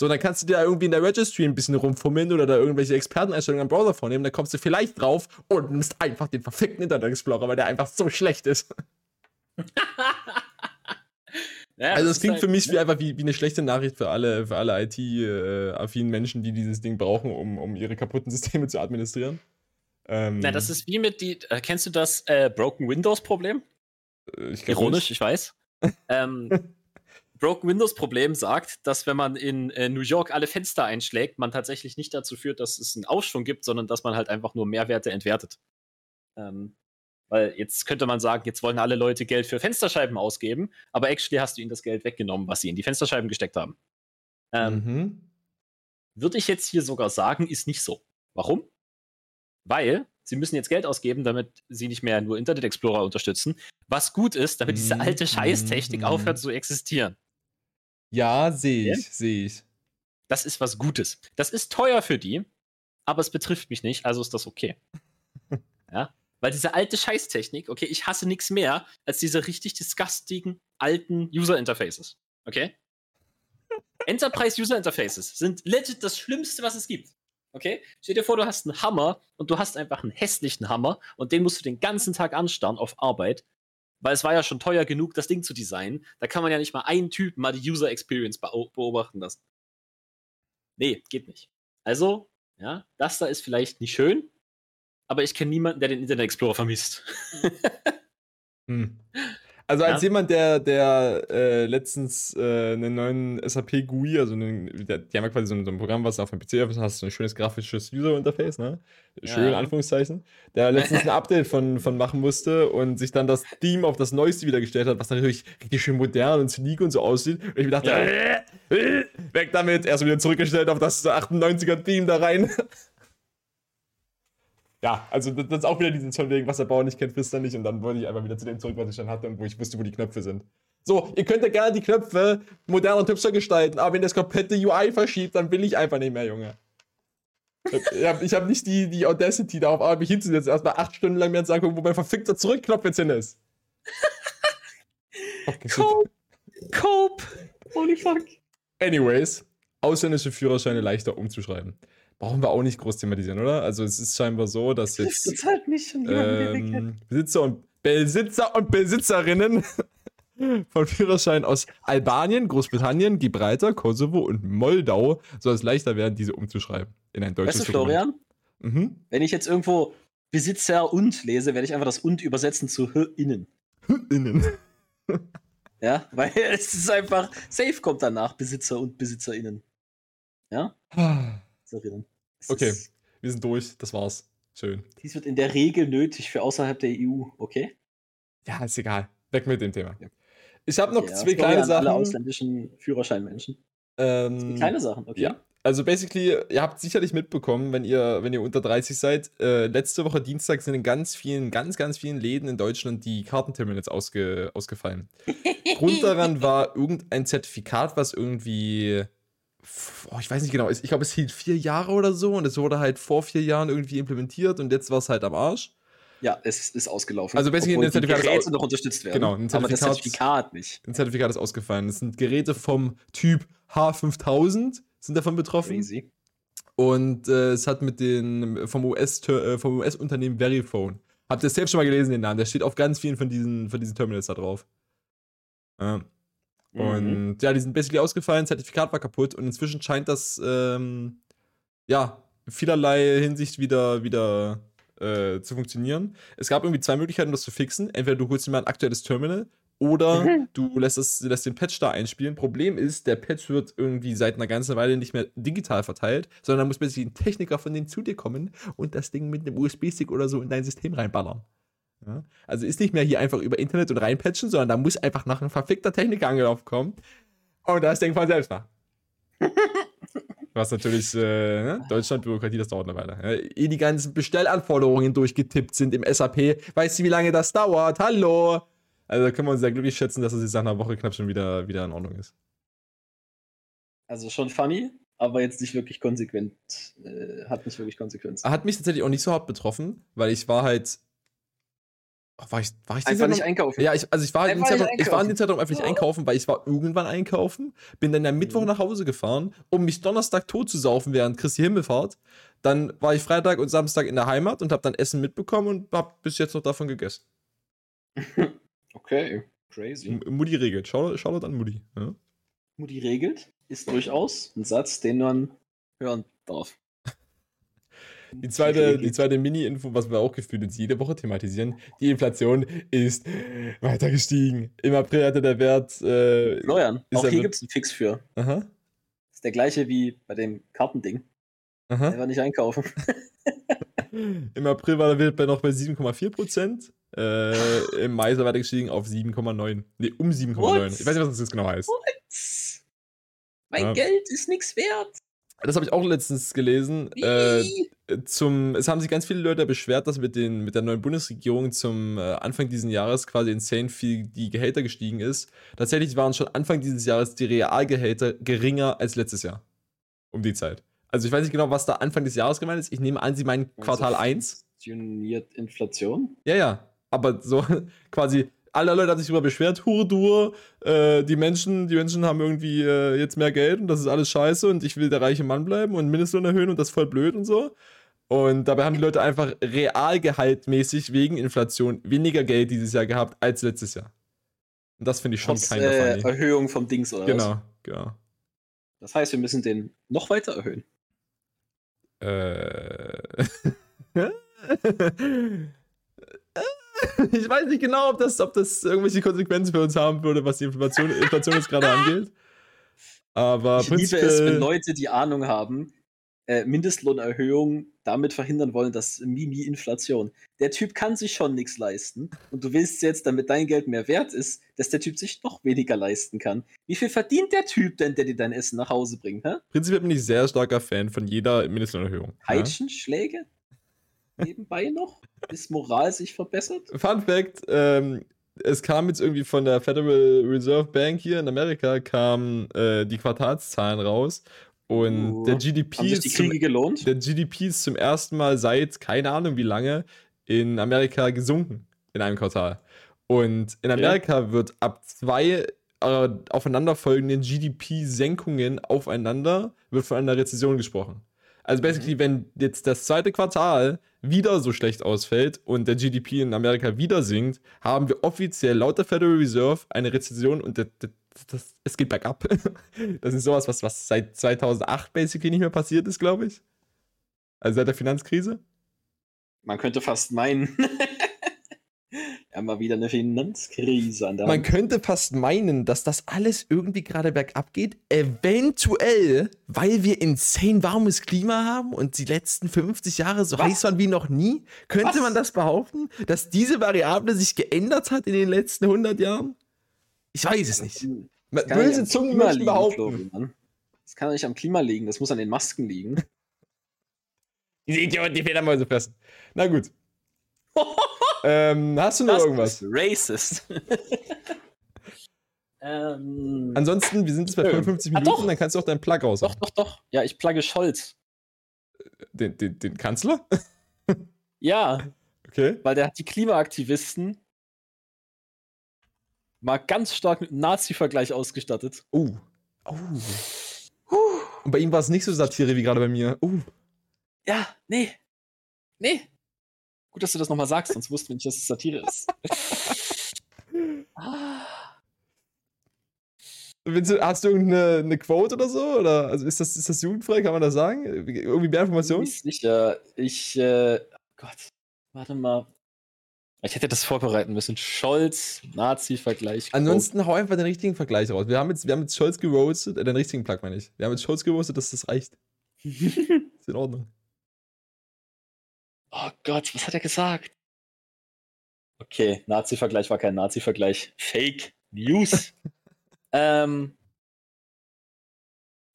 So, dann kannst du dir irgendwie in der Registry ein bisschen rumfummeln oder da irgendwelche Experteneinstellungen am Browser vornehmen, dann kommst du vielleicht drauf und nimmst einfach den verfickten Internet Explorer, weil der einfach so schlecht ist. ja, also es klingt halt, für mich ne? wie einfach wie, wie eine schlechte Nachricht für alle, für alle IT-affinen Menschen, die dieses Ding brauchen, um, um ihre kaputten Systeme zu administrieren. Ähm, Na, das ist wie mit die. Äh, kennst du das äh, Broken Windows Problem? Äh, ich Ironisch, nicht. ich weiß. ähm, Broken Windows Problem sagt, dass wenn man in äh, New York alle Fenster einschlägt, man tatsächlich nicht dazu führt, dass es einen Aufschwung gibt, sondern dass man halt einfach nur Mehrwerte entwertet. Ähm, weil jetzt könnte man sagen, jetzt wollen alle Leute Geld für Fensterscheiben ausgeben, aber actually hast du ihnen das Geld weggenommen, was sie in die Fensterscheiben gesteckt haben. Ähm, mhm. Würde ich jetzt hier sogar sagen, ist nicht so. Warum? Weil sie müssen jetzt Geld ausgeben, damit sie nicht mehr nur Internet Explorer unterstützen. Was gut ist, damit diese alte mhm. Scheißtechnik aufhört zu existieren. Ja, sehe ich, sehe ich. Das ist was Gutes. Das ist teuer für die, aber es betrifft mich nicht, also ist das okay. ja? Weil diese alte Scheißtechnik, okay, ich hasse nichts mehr als diese richtig disgustigen alten User Interfaces. Okay? Enterprise User Interfaces sind legit das Schlimmste, was es gibt. Okay? Stell dir vor, du hast einen Hammer und du hast einfach einen hässlichen Hammer und den musst du den ganzen Tag anstarren auf Arbeit weil es war ja schon teuer genug, das Ding zu designen. Da kann man ja nicht mal einen Typen mal die User Experience beobachten lassen. Nee, geht nicht. Also, ja, das da ist vielleicht nicht schön, aber ich kenne niemanden, der den Internet Explorer vermisst. hm. Also als ja. jemand, der, der äh, letztens äh, einen neuen SAP GUI, also einen, der, die haben ja quasi so ein, so ein, Programm, was auf dem PC ist, hast du ein schönes grafisches User-Interface, ne? Schön, ja. Anführungszeichen. Der letztens ein Update von, von machen musste und sich dann das Theme auf das Neueste wieder gestellt hat, was natürlich richtig schön modern und sleek und so aussieht. Und ich mir dachte, ja. äh, äh, weg damit, erst wieder zurückgestellt auf das 98er-Theme da rein. Ja, also das, ist auch wieder dieses von wegen, was der Bauer nicht kennt, frisst er nicht. Und dann wollte ich einfach wieder zu dem zurück, was ich dann hatte und wo ich wusste, wo die Knöpfe sind. So, ihr könnt ja gerne die Knöpfe moderner und hübscher gestalten, aber wenn das komplette UI verschiebt, dann will ich einfach nicht mehr, Junge. ich habe hab nicht die, die Audacity darauf, mich hinzusetzen, erstmal acht Stunden lang mir zu angucken, wo mein verfickter Zurückknopf jetzt hin ist. Okay, Cope. Cope. Holy fuck. Anyways, ausländische Führerscheine leichter umzuschreiben. Brauchen wir auch nicht groß thematisieren, oder? Also es ist scheinbar so, dass jetzt das halt nicht ähm, Besitzer und Besitzer und Besitzerinnen von Führerscheinen aus Albanien, Großbritannien, Gibraltar, Kosovo und Moldau soll es leichter werden, diese umzuschreiben in ein deutsches weißt du, Florian? Mhm. Wenn ich jetzt irgendwo Besitzer und lese, werde ich einfach das und übersetzen zu innen. Innen. Ja, weil es ist einfach, safe kommt danach Besitzer und BesitzerInnen. Ja? Besitzerinnen. okay, wir sind durch, das war's. Schön. Dies wird in der Regel nötig für außerhalb der EU, okay? Ja, ist egal. Weg mit dem Thema. Ich habe noch ja, zwei kleine Sachen. Alle ausländischen Führerscheinmenschen. Ähm, kleine Sachen, okay. Ja. Also basically, ihr habt sicherlich mitbekommen, wenn ihr, wenn ihr unter 30 seid, äh, letzte Woche Dienstag sind in ganz vielen, ganz, ganz vielen Läden in Deutschland die Kartenterminals ausge, ausgefallen. Grund daran war irgendein Zertifikat, was irgendwie, oh, ich weiß nicht genau, ich glaube, es hielt vier Jahre oder so und es wurde halt vor vier Jahren irgendwie implementiert und jetzt war es halt am Arsch. Ja, es ist ausgelaufen. Also basically ein Zertifikat die Geräte noch unterstützt werden. Genau, ein Zertifikat, aber das Zertifikat nicht. Ein Zertifikat ist ausgefallen. Das sind Geräte vom Typ H5000 sind davon betroffen. Crazy. Und äh, es hat mit den vom US äh, vom US-Unternehmen Verifone. Habt ihr selbst schon mal gelesen den Namen? Der steht auf ganz vielen von diesen von diesen Terminals da drauf. Ja. Mhm. Und ja, die sind basically ausgefallen, Zertifikat war kaputt und inzwischen scheint das ähm, ja vielerlei Hinsicht wieder wieder äh, zu funktionieren. Es gab irgendwie zwei Möglichkeiten, das zu fixen. Entweder du holst dir mal ein aktuelles Terminal oder mhm. du lässt, es, lässt den Patch da einspielen. Problem ist, der Patch wird irgendwie seit einer ganzen Weile nicht mehr digital verteilt, sondern da muss plötzlich ein Techniker von denen zu dir kommen und das Ding mit einem USB-Stick oder so in dein System reinballern. Ja? Also ist nicht mehr hier einfach über Internet und reinpatchen, sondern da muss einfach nach einem verfickter Techniker angelaufen kommen und das Ding von selbst nach. Was natürlich, äh, ne? Deutschland, Bürokratie, das dauert eine Weile. Ja, ehe die ganzen Bestellanforderungen durchgetippt sind im SAP, weißt du, wie lange das dauert? Hallo! Also da können wir uns sehr glücklich schätzen, dass es jetzt nach einer Woche knapp schon wieder, wieder in Ordnung ist. Also schon funny, aber jetzt nicht wirklich konsequent. Äh, hat nicht wirklich Konsequenzen. Hat mich tatsächlich auch nicht so hart betroffen, weil ich war halt. War ich, war ich Einfach nicht einkaufen. Ja, ich, also ich war, in Zeitraum, ich war in den Zeitraum einfach nicht einkaufen, weil ich war irgendwann einkaufen, bin dann am Mittwoch mhm. nach Hause gefahren, um mich Donnerstag tot zu saufen während Christi Himmelfahrt. Dann war ich Freitag und Samstag in der Heimat und habe dann Essen mitbekommen und habe bis jetzt noch davon gegessen. Okay, crazy. Mutti regelt. Schau, Shoutout an Mutti. Ja? Mutti regelt ist durchaus ein Satz, den man hören darf. Die zweite, die zweite Mini-Info, was wir auch gefühlt jetzt jede Woche thematisieren, die Inflation ist weiter gestiegen. Im April hatte der Wert. Äh, Florian, auch hier gibt es einen Fix für. Aha. Ist der gleiche wie bei dem Kartending. Aha. War nicht einkaufen. Im April war der Wert noch bei 7,4 Prozent. Äh, Im Mai ist er weiter gestiegen auf 7,9. Ne, um 7,9. Ich weiß nicht, was das genau heißt. What? Mein ja. Geld ist nichts wert. Das habe ich auch letztens gelesen. Äh, zum, es haben sich ganz viele Leute beschwert, dass mit, den, mit der neuen Bundesregierung zum äh, Anfang dieses Jahres quasi insane viel die Gehälter gestiegen ist. Tatsächlich waren schon Anfang dieses Jahres die Realgehälter geringer als letztes Jahr. Um die Zeit. Also ich weiß nicht genau, was da Anfang des Jahres gemeint ist. Ich nehme an, sie meinen Quartal also, 1. Inflation? Ja, ja aber so quasi alle Leute haben sich darüber beschwert, Hurdur, äh, die Menschen, die Menschen haben irgendwie äh, jetzt mehr Geld und das ist alles scheiße und ich will der reiche Mann bleiben und Mindestlohn erhöhen und das ist voll blöd und so. Und dabei haben die Leute einfach realgehaltmäßig wegen Inflation weniger Geld dieses Jahr gehabt als letztes Jahr. Und das finde ich schon kein äh, Erhöhung vom Dings oder genau, was? Genau, genau. Das heißt, wir müssen den noch weiter erhöhen. Äh. ich weiß nicht genau, ob das, ob das irgendwelche Konsequenzen für uns haben würde, was die Inflation, Inflation jetzt gerade angeht. Aber ich liebe es, wenn Leute die Ahnung haben, äh, Mindestlohnerhöhung damit verhindern wollen, dass Mimi Inflation. Der Typ kann sich schon nichts leisten und du willst jetzt, damit dein Geld mehr wert ist, dass der Typ sich noch weniger leisten kann. Wie viel verdient der Typ denn, der dir dein Essen nach Hause bringt? Hä? Prinzipiell bin ich sehr starker Fan von jeder Mindestlohnerhöhung. Peitschenschläge? Nebenbei noch, bis Moral sich verbessert. Fun Fact: ähm, Es kam jetzt irgendwie von der Federal Reserve Bank hier in Amerika, kamen äh, die Quartalszahlen raus. Und uh, der GDP ist. Zum? Der GDP ist zum ersten Mal seit keine Ahnung wie lange in Amerika gesunken in einem Quartal. Und in Amerika okay. wird ab zwei äh, aufeinanderfolgenden GDP-Senkungen aufeinander wird von einer Rezession gesprochen. Also basically, mhm. wenn jetzt das zweite Quartal wieder so schlecht ausfällt und der GDP in Amerika wieder sinkt, haben wir offiziell laut der Federal Reserve eine Rezession und das, das, das, es geht bergab. Das ist sowas, was, was seit 2008 basically nicht mehr passiert ist, glaube ich. Also seit der Finanzkrise. Man könnte fast meinen. ja, mal wieder eine Finanzkrise an der Man Hand. könnte fast meinen, dass das alles irgendwie gerade bergab geht. Eventuell, weil wir insane warmes Klima haben und die letzten 50 Jahre so Was? heiß waren wie noch nie. Könnte Was? man das behaupten, dass diese Variable sich geändert hat in den letzten 100 Jahren? Ich weiß es nicht. Böse Zungen möchten behaupten. das kann doch nicht am Klima liegen, das muss an den Masken liegen. Diese Idioten, die Fledermäuse fressen. Na gut. ähm, hast du noch das irgendwas? racist. ähm, Ansonsten, wir sind jetzt bei 55 Minuten, ah, dann kannst du auch deinen Plug raus. Doch, doch, doch. Ja, ich plugge Scholz. Den, den, den Kanzler? ja. Okay. Weil der hat die Klimaaktivisten mal ganz stark mit einem Nazi-Vergleich ausgestattet. Oh. Oh. Und bei ihm war es nicht so Satire wie gerade bei mir. Uh. Ja, nee. Nee. Gut, dass du das nochmal sagst, sonst wussten wir nicht, dass es Satire ist. Du, hast du irgendeine eine Quote oder so? Oder also ist das, ist das jugendfrei, kann man das sagen? Irgendwie mehr Informationen? Ich sicher. Ich, äh, Gott, warte mal. Ich hätte das vorbereiten müssen. Scholz, Nazi-Vergleich. Ansonsten hau einfach den richtigen Vergleich raus. Wir haben jetzt, wir haben jetzt Scholz geroastet, äh, den richtigen Plug meine ich. Wir haben jetzt Scholz geroastet, dass das reicht. ist in Ordnung. Oh Gott, was hat er gesagt? Okay, Nazi-Vergleich war kein Nazi-Vergleich. Fake News. ähm,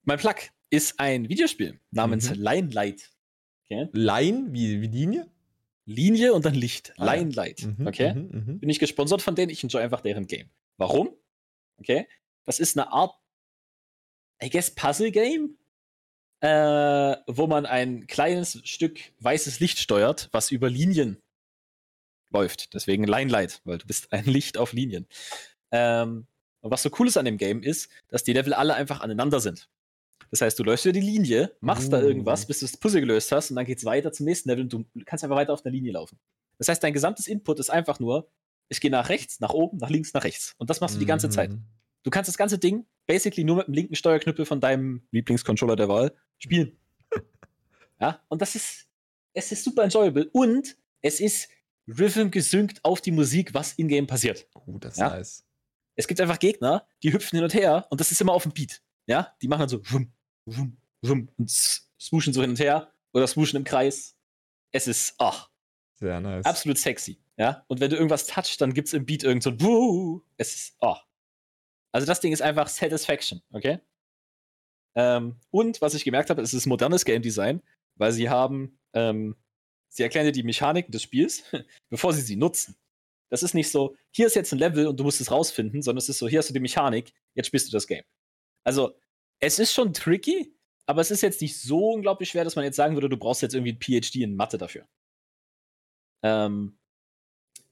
mein Plug ist ein Videospiel namens mhm. Line Light. Okay? Line wie, wie Linie? Linie und dann Licht. Ah, Line Light. Mhm, okay? Mhm, mhm, Bin ich gesponsert von denen, ich enjoy einfach deren Game. Warum? Okay? Das ist eine Art, I guess, Puzzle-Game äh, wo man ein kleines Stück weißes Licht steuert, was über Linien läuft. Deswegen Line Light, weil du bist ein Licht auf Linien. Ähm, und was so cool ist an dem Game ist, dass die Level alle einfach aneinander sind. Das heißt, du läufst über die Linie, machst uh. da irgendwas, bis du das Puzzle gelöst hast und dann geht's weiter zum nächsten Level und du kannst einfach weiter auf der Linie laufen. Das heißt, dein gesamtes Input ist einfach nur, ich gehe nach rechts, nach oben, nach links, nach rechts. Und das machst du die ganze Zeit. Du kannst das ganze Ding basically nur mit dem linken Steuerknüppel von deinem Lieblingscontroller der Wahl spielen. ja, und das ist, es ist super enjoyable und es ist Rhythm gesynkt auf die Musik, was in-game passiert. Oh, das ist ja? nice. Es gibt einfach Gegner, die hüpfen hin und her und das ist immer auf dem Beat. Ja, die machen dann so wum, wum, wum und swooshen so hin und her oder swooshen im Kreis. Es ist, ach. Sehr nice. Absolut sexy. Ja, und wenn du irgendwas touchst, dann gibt's im Beat irgend so ein Wuh. Es ist, ach. Also das Ding ist einfach Satisfaction, okay? Ähm, und was ich gemerkt habe, es ist modernes Game Design, weil sie haben, ähm, sie erklären dir die Mechaniken des Spiels, bevor sie sie nutzen. Das ist nicht so, hier ist jetzt ein Level und du musst es rausfinden, sondern es ist so, hier hast du die Mechanik, jetzt spielst du das Game. Also, es ist schon tricky, aber es ist jetzt nicht so unglaublich schwer, dass man jetzt sagen würde, du brauchst jetzt irgendwie ein PhD in Mathe dafür. Ähm,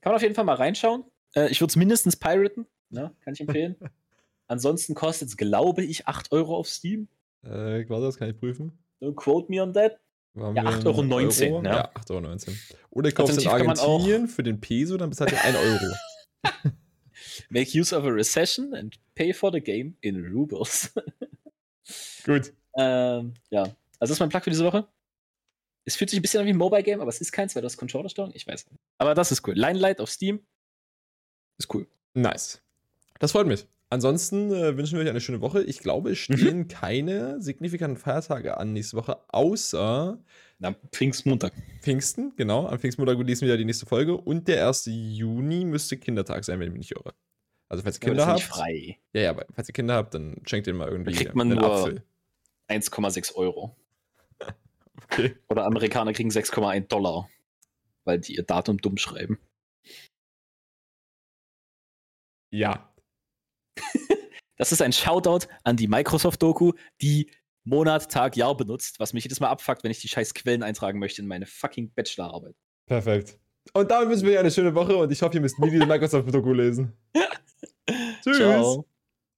kann man auf jeden Fall mal reinschauen. Äh, ich würde es mindestens piraten, ne? kann ich empfehlen. Ansonsten kostet es, glaube ich, 8 Euro auf Steam. Äh, warte, das kann ich prüfen. Don't quote me on that. Waren ja, 8,19 Euro. Ja. ja 8,19 Euro. Oder kaufst du in Argentinien für den Peso, dann bezahlt ihr 1 Euro. Make use of a recession and pay for the game in Rubles. Gut. Ähm, ja, also das ist mein Plug für diese Woche. Es fühlt sich ein bisschen an wie ein Mobile Game, aber es ist keins, weil das Controller steuern. Ich weiß. Aber das ist cool. Limelight auf Steam ist cool. Nice. Das freut mich. Ansonsten äh, wünschen wir euch eine schöne Woche. Ich glaube, es mhm. stehen mhm. keine signifikanten Feiertage an nächste Woche, außer. Na, Pfingstmontag. Pfingsten, genau. Am Pfingstmontag lesen wir wieder die nächste Folge. Und der 1. Juni müsste Kindertag sein, wenn ich mich nicht irre. Also, falls ihr Kinder habt. frei. Ja, ja, aber falls ihr Kinder habt, dann schenkt ihr mal irgendwie da kriegt man einen nur 1,6 Euro. okay. Oder Amerikaner kriegen 6,1 Dollar. weil die ihr Datum dumm schreiben. Ja. das ist ein Shoutout an die Microsoft-Doku, die Monat, Tag, Jahr benutzt, was mich jedes Mal abfuckt, wenn ich die scheiß Quellen eintragen möchte in meine fucking Bachelorarbeit. Perfekt. Und damit wünschen wir euch eine schöne Woche und ich hoffe, ihr müsst nie diese Microsoft-Doku lesen. Tschüss. Ciao.